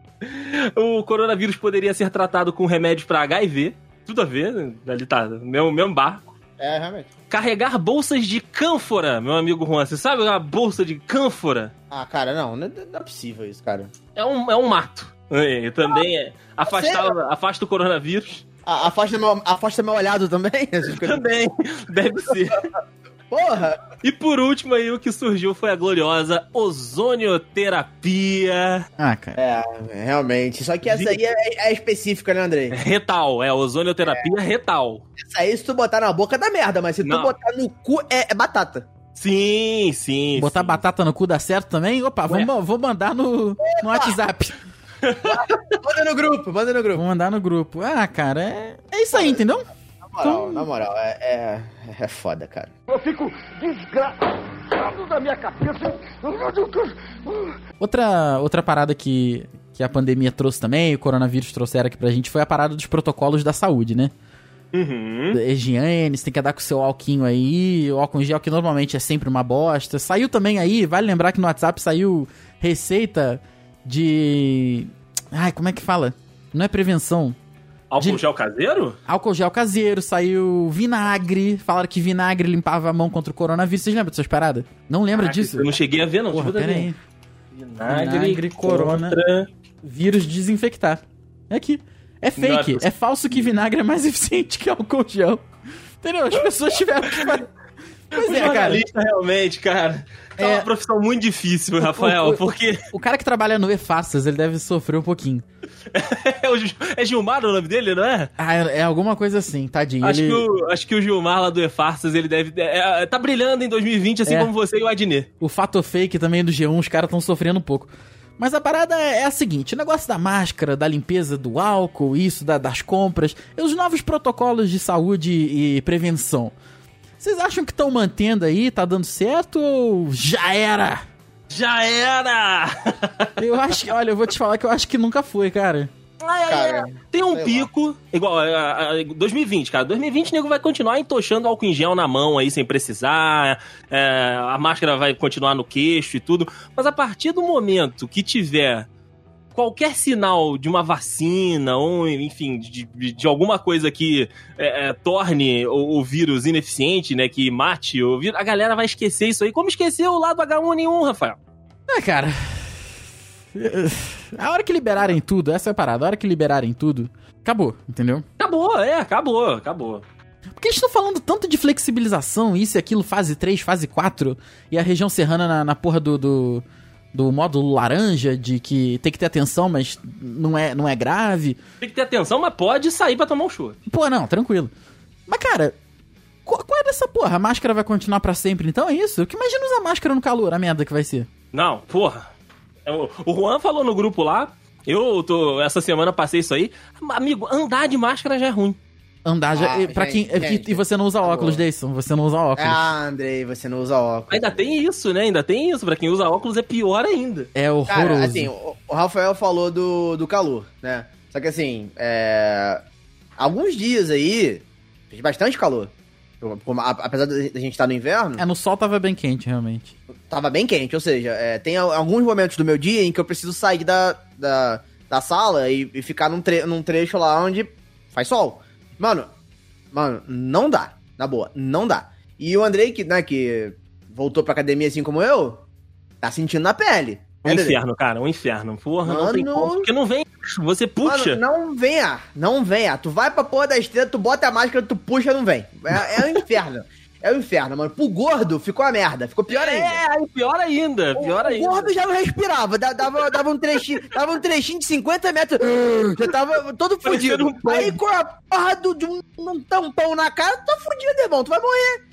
O coronavírus poderia ser tratado com remédios para HIV. Tudo a ver, ali tá, mesmo, mesmo barco. É, realmente. Carregar bolsas de cânfora, meu amigo Juan. Você sabe uma bolsa de cânfora? Ah, cara, não, não, não é possível isso, cara. É um, é um mato. É, também é. Afastar, afasta o coronavírus. Ah, afasta meu, afasta meu olhado também? [laughs] Também, deve ser. Porra! E por último aí, o que surgiu foi a gloriosa ozonioterapia Ah, cara. É, realmente. Só que essa aí é, é específica, né, Andrei? retal. É, ozonioterapia retal. Essa aí, se tu botar na boca, dá merda, mas se Não. tu botar no cu, é, é batata. Sim, sim. Botar sim. batata no cu dá certo também? Opa, vou, ma- vou mandar no, no WhatsApp. [laughs] Manda no grupo, manda no grupo. Vou mandar no grupo. Ah, cara, é, é isso aí, entendeu? Na moral, na moral, é, é, é foda, cara. Eu fico desgraçado da minha cabeça. Outra, outra parada que, que a pandemia trouxe também, o coronavírus trouxeram aqui pra gente, foi a parada dos protocolos da saúde, né? Uhum. higiene, você tem que andar com o seu alquinho aí, o álcool em gel que normalmente é sempre uma bosta. Saiu também aí, vale lembrar que no WhatsApp saiu receita de... Ai, como é que fala? Não é prevenção. Álcool De- gel caseiro? Álcool gel caseiro, saiu vinagre, falaram que vinagre limpava a mão contra o coronavírus. Vocês lembram dessas paradas? Não lembra Ah, disso? Eu não cheguei a ver, não. Porra, pera aí. Vinagre, Vinagre, corona. contra- Vírus desinfectar. É aqui. É fake. Nossa. É falso que vinagre é mais [laughs] eficiente que álcool gel. Entendeu? As pessoas tiveram que. Pois é, cara. realmente, cara. É É. uma profissão muito difícil, Rafael, o- o- porque O cara que trabalha no E-Faças, ele deve sofrer um pouquinho. [laughs] é, é Gilmar o nome dele, não é? Ah, é é alguma coisa assim, tadinho. Acho, ele... que o, acho que o Gilmar lá do E-Farsas, ele deve. é, é, tá brilhando em 2020, assim É. como você e o Adnet. O fato fake também do G1, os caras estão sofrendo um pouco. Mas a parada é, a seguinte: o negócio da máscara, da limpeza do álcool, isso, da- das compras, e os novos protocolos de saúde e prevenção. Vocês acham que estão mantendo aí? Tá dando certo ou já era? Já era! [laughs] Eu acho que, olha, eu vou te falar que eu acho que nunca foi, cara. Cara. Tem um pico, igual a, a- 2020, cara. 2020 o nego vai continuar entochando álcool em gel na mão aí sem precisar. é, a máscara vai continuar no queixo e tudo. Mas a partir do momento que tiver qualquer sinal de uma vacina ou, enfim, de, de- alguma coisa que é, é, torne o, o vírus ineficiente, né? Que mate o vírus, a galera vai esquecer isso aí. Como esqueceu lá do H1N1, Rafael? É, cara. A hora que liberarem tudo, essa é a parada, a hora que liberarem tudo, acabou, entendeu? Acabou, é, acabou, acabou. Porque eles estão falando tanto de flexibilização, isso e aquilo, fase 3, fase 4, e a região serrana na, na porra do, do, do módulo laranja, de que tem que ter atenção, mas não é, não é grave. Tem que ter atenção, mas pode sair pra tomar um churro. Pô, não, tranquilo. Mas, cara, qual, qual é dessa porra? A máscara vai continuar pra sempre, então é isso? Que imagina usar máscara no calor, a merda que vai ser. Não, porra. É, O o Juan falou no grupo lá. Eu tô. Essa semana passei isso aí. Amigo, andar de máscara já é ruim. Andar já. Ah, e, pra gente, quem, e- gente, e você não usa tá óculos, bom. Deison. Você não usa óculos. Ah, Andrei, você não usa óculos. Ainda tem isso, né? Ainda tem isso. Pra quem usa óculos é pior ainda. É horroroso. Cara, assim, o, Rafael falou do, do calor, né? Só que assim, é... alguns dias aí, fez bastante calor. Apesar da gente estar no inverno, É, no sol tava bem quente, realmente. tava bem quente. Ou seja, é, tem al- alguns momentos do meu dia em que eu preciso sair da, da, da sala e, e ficar num, tre num trecho lá onde faz sol. Mano, mano, não dá. Na boa, não dá. E o Andrei, que, né, que voltou pra academia assim como eu, tá sentindo na pele. Um inferno, cara. Um inferno. Porra, não tem Mano. como. Porque não vem. Você puxa. Mano, não vem ar, não vem ar. Tu vai pra porra da estrela, tu bota a máscara, tu puxa, não vem. É, é um inferno. [laughs] É um inferno, mano. Pro gordo ficou a merda, ficou pior ainda. É, pior ainda. Pior o ainda. gordo já não respirava, da- dava, dava, um trechinho, [laughs] dava um trechinho de 50 metros, já tava todo fudido. um. Aí com a porra do, de um, um tampão na cara, tu tá fudido, irmão, tu vai morrer.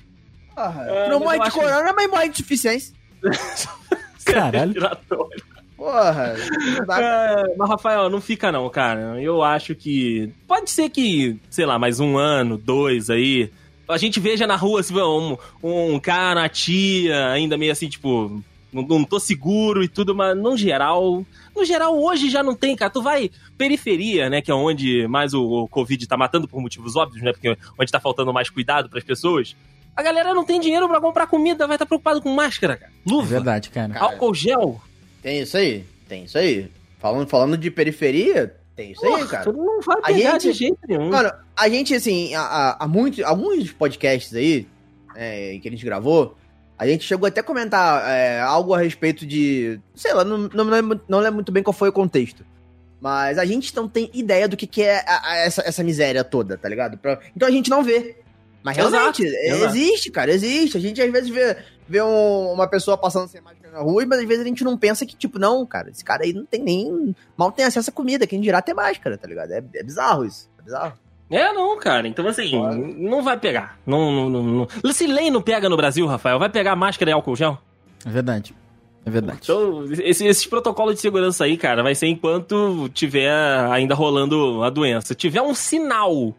Porra, É, tu não mas morre de acho- corona, mas morre de insuficiência. [laughs] Caralho. Respiratório. Porra. É, mas, Rafael, não fica não, cara. Eu acho que. Pode ser que, sei lá, mais um ano, dois aí. A gente veja na rua assim, um, um cara, a tia, ainda meio assim, tipo. Não, não tô seguro e tudo, mas no geral. No geral, hoje já não tem, cara. Tu vai. Periferia, né? Que é onde mais o, o Covid tá matando por motivos óbvios, né? Porque onde tá faltando mais cuidado pras pessoas. A galera não tem dinheiro pra comprar comida, vai estar tá preocupado com máscara, cara. É Luva, verdade, cara. Cara, álcool gel. Tem isso aí, tem isso aí. Falando, falando de periferia, tem isso aí, Porra, cara. tu não vai A pegar gente- de jeito nenhum. Mano, a gente, assim, há muitos, alguns podcasts aí, é, que a gente gravou, a gente chegou até a comentar é, algo a respeito de. Sei lá, não, não, lembro, não lembro muito bem qual foi o contexto. Mas a gente não tem ideia do que, que é a- a- essa, essa miséria toda, tá ligado? Pra- então a gente não vê. Mas realmente, Exato, é- exato. existe, cara, existe. A gente às vezes vê, vê um- uma pessoa passando sem máscara na rua, mas às vezes a gente não pensa que, tipo, não, cara, esse cara aí não tem nem. Mal tem acesso à comida, quem dirá ter máscara, tá ligado? É, é bizarro isso. É bizarro. É, não, cara. Então, assim, não vai pegar. Não, não, não, não. Se lei não pega no Brasil, Rafael, vai pegar máscara e álcool gel? É verdade. É verdade. Então, esse, esses protocolos de segurança aí, cara, vai ser enquanto tiver ainda rolando a doença. Tiver um sinal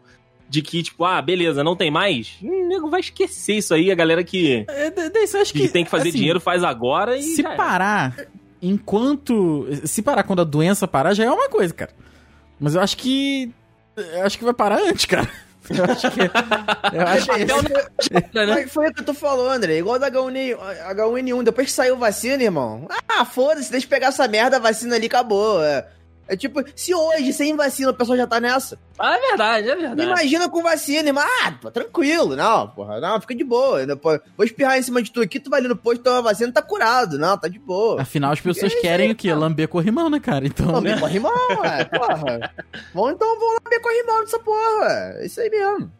de que, tipo, ah, beleza, não tem mais, o nego vai esquecer isso aí. A galera que, É, acho que tem que fazer assim, dinheiro faz agora e. Se parar enquanto. Se parar quando a doença parar, já é uma coisa, cara. Mas eu acho que. Eu acho que vai parar antes, cara. [laughs] Eu acho que. Eu acho que Até esse- né? Mas foi o que tu falou, André. Igual da H1N1, H1N1. Depois que saiu vacina, irmão. Ah, foda-se, deixa eu pegar essa merda, a vacina ali acabou. É, é tipo, se hoje, sem vacina, o pessoal já tá nessa. Ah, é verdade, é verdade. Imagina com vacina, irmão. Ah, pô, tranquilo. Não, porra. Não, fica de boa. Pô, vou espirrar em cima de tu aqui, tu vai ali no posto, toma vacina, tá curado. Não, tá de boa. Afinal, as pessoas É isso querem aí, o quê? cara. Lamber corrimão, né, cara? Então. Lamber corrimão, é, porra. Vamos então, vamos lamber corrimão dessa porra, ué. É isso aí mesmo.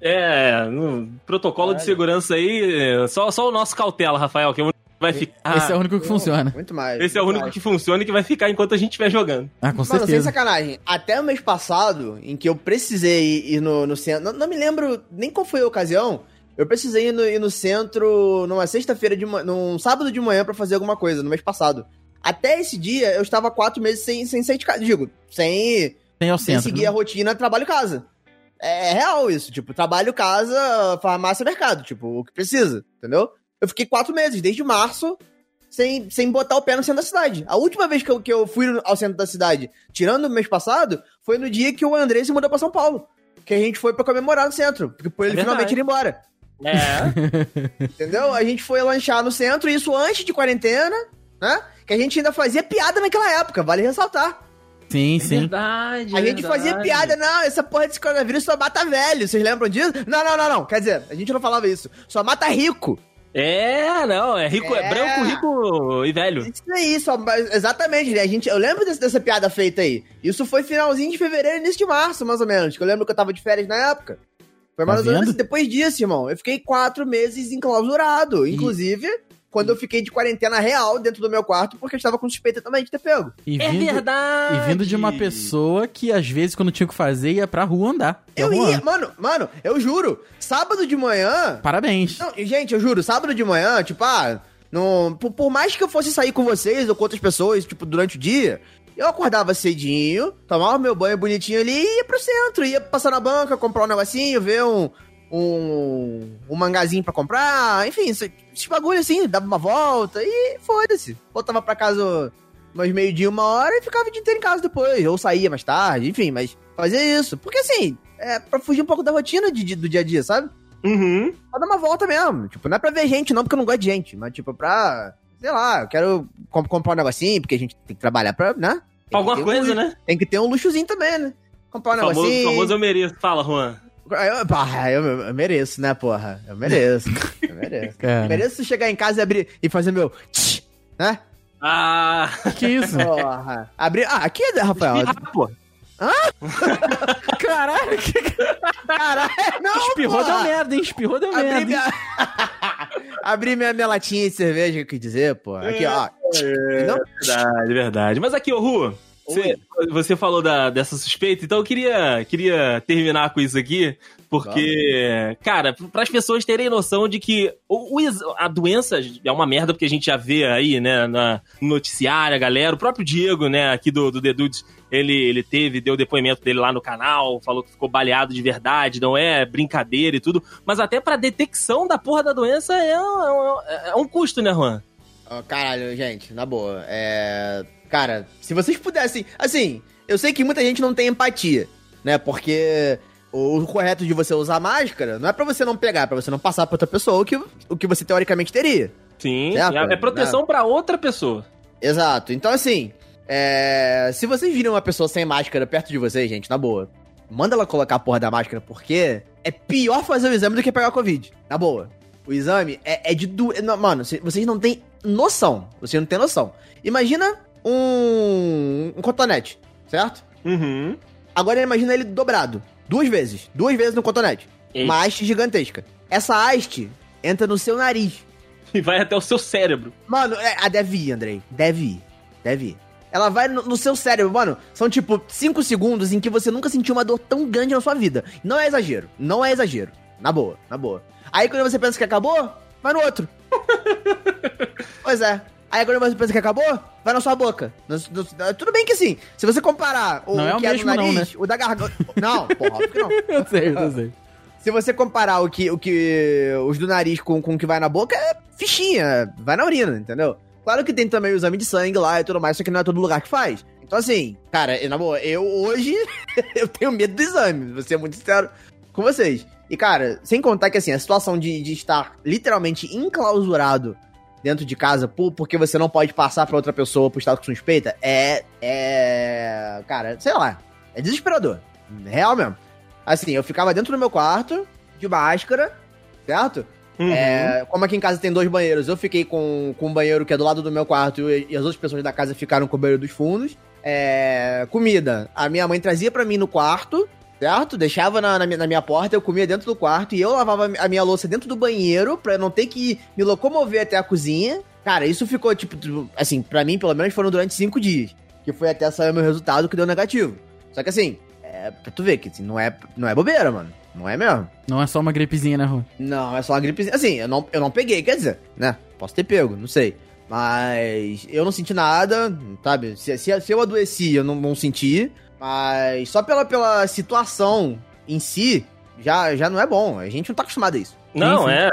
É, no protocolo de Caralho. segurança aí, só, só o nosso cautela, Rafael, que é o vai ficar. Esse é o único que funciona. Muito mais. Esse é o único mais. que funciona e que vai ficar enquanto a gente estiver jogando. Ah, com Mano, sem certeza. sacanagem. Até o mês passado, em que eu precisei ir no, no centro. Não, não me lembro nem qual foi a ocasião. Eu precisei ir no, ir no centro numa sexta-feira de manhã. num sábado de manhã pra fazer alguma coisa, no mês passado. Até esse dia, eu estava quatro meses sem, sem sair de casa. Digo, sem, Tem ao sem centro. seguir né? a rotina trabalho-casa. É, é real isso. Tipo, trabalho-casa, farmácia, mercado. Tipo, o que precisa, entendeu? Eu fiquei quatro meses, desde março, sem, sem botar o pé no centro da cidade. A última vez que eu, que eu fui ao centro da cidade, tirando o mês passado, foi no dia que o André se mudou pra São Paulo. Que a gente foi pra comemorar no centro. Porque por ele É finalmente ir embora. É. [laughs] Entendeu? A gente foi lanchar no centro, isso antes de quarentena, né? Que a gente ainda fazia piada naquela época, vale ressaltar. Sim, sim. Verdade. A gente verdade. fazia piada, não, essa porra desse coronavírus só mata velho, vocês lembram disso? Não, não, não, não, quer dizer, a gente não falava isso, só mata rico. É, não, é rico, é, É. branco, rico e velho. Isso aí, só, mas- exatamente, né? A gente, eu lembro desse- dessa piada feita aí. Isso foi finalzinho de fevereiro, início de março, mais ou menos, que eu lembro que eu tava de férias na época. Foi mais Tá ou menos depois disso, irmão. Eu fiquei quatro meses enclausurado, inclusive... Quando eu fiquei de quarentena real dentro do meu quarto, porque eu estava com suspeita também de ter pego. E É vindo, verdade. e vindo de uma pessoa que, às vezes, quando tinha o que fazer, ia pra rua andar. Eu ia, mano, mano, eu juro, sábado de manhã, Parabéns. Não, gente, eu juro, sábado de manhã, tipo, ah, não, por, por mais que eu fosse sair com vocês ou com outras pessoas, tipo, durante o dia, eu acordava cedinho, tomava meu banho bonitinho ali e ia pro centro, ia passar na banca, comprar um negocinho, ver um, um, um mangazinho pra comprar, enfim, esses bagulho assim, dava uma volta e foda-se. Voltava pra casa umas meio-dia, uma hora e ficava o dia inteiro em casa depois, ou saía mais tarde, enfim, mas fazia isso. Porque assim, é pra fugir um pouco da rotina de- de- do dia a dia, sabe? Uhum. pra dar uma volta mesmo. Tipo, não é pra ver gente, não, porque eu não gosto de gente. Mas, tipo, pra. Sei lá, eu quero comp- comprar um negocinho, porque a gente tem que trabalhar pra, né? Tem Alguma um coisa, luxo- né? Tem que ter um luxozinho também, né? Comprar um O famoso, negocinho. famoso eu mereço. Fala, Juan. Eu, pá, eu, eu mereço, né, porra? Eu mereço. Eu mereço. Cara. [laughs] Eu mereço chegar em casa e abrir e fazer meu. tch, né? Ah, [laughs] Que isso? Porra. Abrir. Ah, aqui é, Rafael. espirrar, pô. [laughs] Caralho, que... Caralho, não! espirrou porra. deu merda, hein? Espirrou deu Abri merda. hein? minha... Abri minha, minha latinha de cerveja, que eu quis dizer, pô. Aqui, ó. Entendeu? Verdade, verdade. Mas aqui, ô Ru, você, você falou da, dessa suspeita, então eu queria, queria terminar com isso aqui, porque, cara, para as pessoas terem noção de que o, o a doença é uma merda, porque a gente já vê aí, né, na, no noticiário, a galera, o próprio Diego, né, aqui do, do The Dudes, ele, ele teve, deu o depoimento dele lá no canal, falou que ficou baleado de verdade, não é brincadeira e tudo, mas até pra detecção da porra da doença é um, é um custo, né, Juan? Ó, caralho, gente, na boa. É. Cara, se vocês pudessem. Assim, eu sei que muita gente não tem empatia, né? Porque o correto de você usar máscara não é pra você não pegar, é pra você não passar pra outra pessoa o que, o que você teoricamente teria. Sim, Certo? é, é proteção pra outra pessoa. Exato. Então, assim, é... se vocês virem uma pessoa sem máscara perto de vocês, gente, na boa, manda ela colocar a porra da máscara, porque é pior fazer o exame do que pegar Covid. Na boa. O exame é, é de do... não, Mano, cê- vocês não têm noção. Vocês não têm noção. Imagina um, um cotonete, certo? Uhum. Agora imagina ele dobrado. Duas vezes. Duas vezes no cotonete. Eita. Uma haste gigantesca. Essa haste entra no seu nariz. [laughs] E vai até o seu cérebro. Mano, é, ah, deve ir, Andrei. Deve ir. Deve ir. Ela vai no, no seu cérebro, mano. São tipo 5 segundos em que você nunca sentiu uma dor tão grande na sua vida. Não é exagero. Não é exagero. Na boa, na boa. Aí quando você pensa que acabou, vai no outro. [laughs] pois é. Aí quando você pensa que acabou, vai na sua boca. No- no- tudo bem que sim. Se você comparar o Não é o que é mesmo no não, nariz, o da garganta. Não, porra, óbvio que não. [laughs] Eu sei, eu sei. [laughs] Se você comparar o que, o que os do nariz com, com o que vai na boca, é fichinha, vai na urina, entendeu? Claro que tem também o exame de sangue lá e tudo mais, só que não é todo lugar que faz. Então, assim, cara, na boa, eu hoje [laughs] eu tenho medo do exame, vou ser muito sincero com vocês. E, cara, sem contar que, assim, a situação de, de estar literalmente enclausurado dentro de casa por, porque você não pode passar pra outra pessoa pro estado com suspeita é. É. Cara, sei lá. É desesperador. Real mesmo. Assim, eu ficava dentro do meu quarto, de máscara, certo? Uhum. É, como aqui em casa tem dois banheiros, eu fiquei com, com um banheiro que é do lado do meu quarto e, e as outras pessoas da casa ficaram com o banheiro dos fundos. É, comida. A minha mãe trazia pra mim no quarto, certo? Deixava na, na, minha, na minha porta, eu comia dentro do quarto e eu lavava a minha louça dentro do banheiro pra não ter que me locomover até a cozinha. Cara, isso ficou, tipo, tipo, assim, pra mim, pelo menos, foram durante cinco dias. Que foi até sair o meu resultado que deu negativo. Só que assim, é pra tu ver que assim, não, é, não é bobeira, mano. Não é mesmo. Não é só uma gripezinha, né, Rô? Não, é só uma gripezinha. Assim, eu não, eu não peguei, quer dizer, né? Posso ter pego, não sei. Mas eu não senti nada, sabe? Se, se, se eu adoeci, eu não, não senti. Mas só pela, pela situação em si, já, já não é bom. A gente não tá acostumado a isso. Não, sim. é.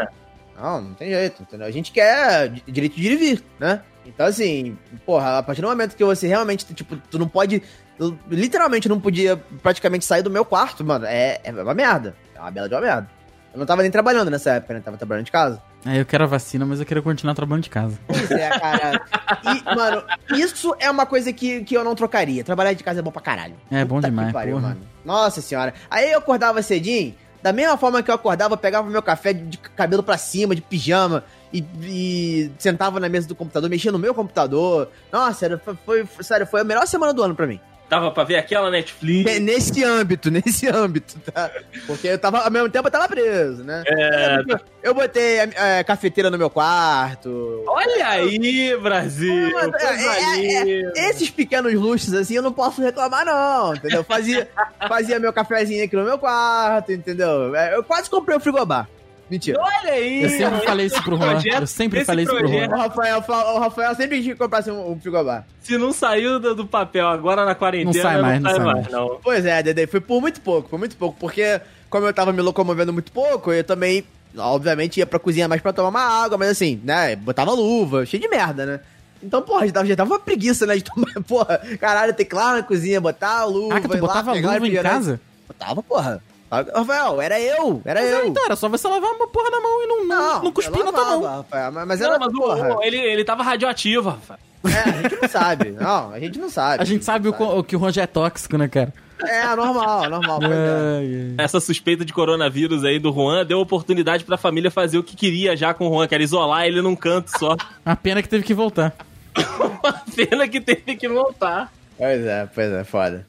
Não, não tem jeito, entendeu? A gente quer di- direito de ir e vir, né? Então, assim, porra, a partir do momento que você realmente, tipo, tu não pode. Eu, literalmente não podia praticamente sair do meu quarto, mano. É, é uma merda. É uma bela de uma merda. Eu não tava nem trabalhando nessa época, né? Tava trabalhando de casa. É, eu quero a vacina, mas eu quero continuar trabalhando de casa. Pois é, cara. E, mano, isso é uma coisa que, que eu não trocaria. Trabalhar de casa é bom pra caralho. É bom Puta demais, pariu, mano. Nossa senhora. Aí eu acordava cedinho, da mesma forma que eu acordava, eu pegava meu café de de cabelo pra cima, de pijama, e, e sentava na mesa do computador, mexia no meu computador. Nossa, era, foi, foi- sério, foi a melhor semana do ano pra mim. Dava pra ver aquela Netflix. Ne- Nesse âmbito, [laughs] nesse âmbito, tá? Porque eu tava, ao mesmo tempo eu tava preso, né? É. Eu botei é, cafeteira no meu quarto. Olha aí, Brasil! É, é, linda. Esses pequenos luxos, assim, eu não posso reclamar, não, entendeu? Fazia, [laughs] fazia meu cafezinho aqui no meu quarto, entendeu? É, Eu quase comprei o frigobar. Mentira. Olha aí! Eu sempre falei isso pro Juan. projeto- Eu sempre falei isso pro Juan. O Rafael, fa- o Rafael sempre que comprasse um, um frigobar. Se não saiu do, do papel agora na quarentena, Não sai mais, não sai mais. não. Pois é, Dede, foi por muito pouco, por muito pouco. Porque, como eu tava me locomovendo muito pouco, eu também, obviamente, ia pra cozinha mais pra tomar uma água, mas assim, né, botava luva, cheio de merda, né? Então, porra, já tava, já tava uma preguiça, né, de tomar, [laughs] porra, caralho, ter que ir lá na cozinha, botar a luva, Ah, que tu lá, botava o luva em casa? Botava, porra. Rafael, era eu, era Mas é, eu. então, era só você lavar uma porra na mão e não, não, não cuspir na tua mão. Rafael, mas, mas Não, era, mas o- porra. o- ele, ele tava radioativo, Rafa. É, a gente não sabe. [laughs] Não, a gente não sabe. A gente sabe o, co- o que o Juan já é tóxico, né, cara? É, normal, normal. pois é. Ai. Essa suspeita de coronavírus aí do Juan deu oportunidade pra família fazer o que queria já com o Juan, que era isolar ele num canto só. [laughs] A pena que teve que voltar. [laughs] Uma pena que teve que voltar. Pois é, pois é, foda.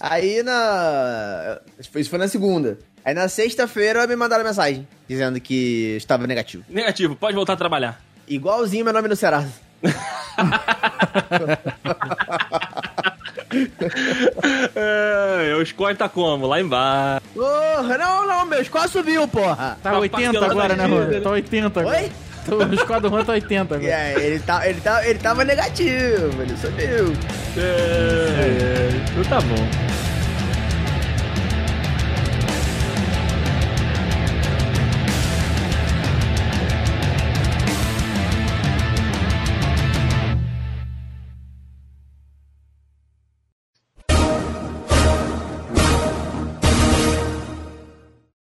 Aí na. Isso foi na segunda. Aí na sexta-feira me mandaram mensagem dizendo que estava negativo. Negativo, pode voltar a trabalhar. Igualzinho meu nome no Serasa. É, o score tá como? Lá embaixo. Porra, não, não, meu score subiu, porra. Tá Tá 80 parcelando agora, né, Juan? dívida. Tá 80 agora. Oi? O score do Juan tá 80 E agora. aí, ele, tá, ele, tá, ele tava negativo, ele subiu. É, é, então tá bom.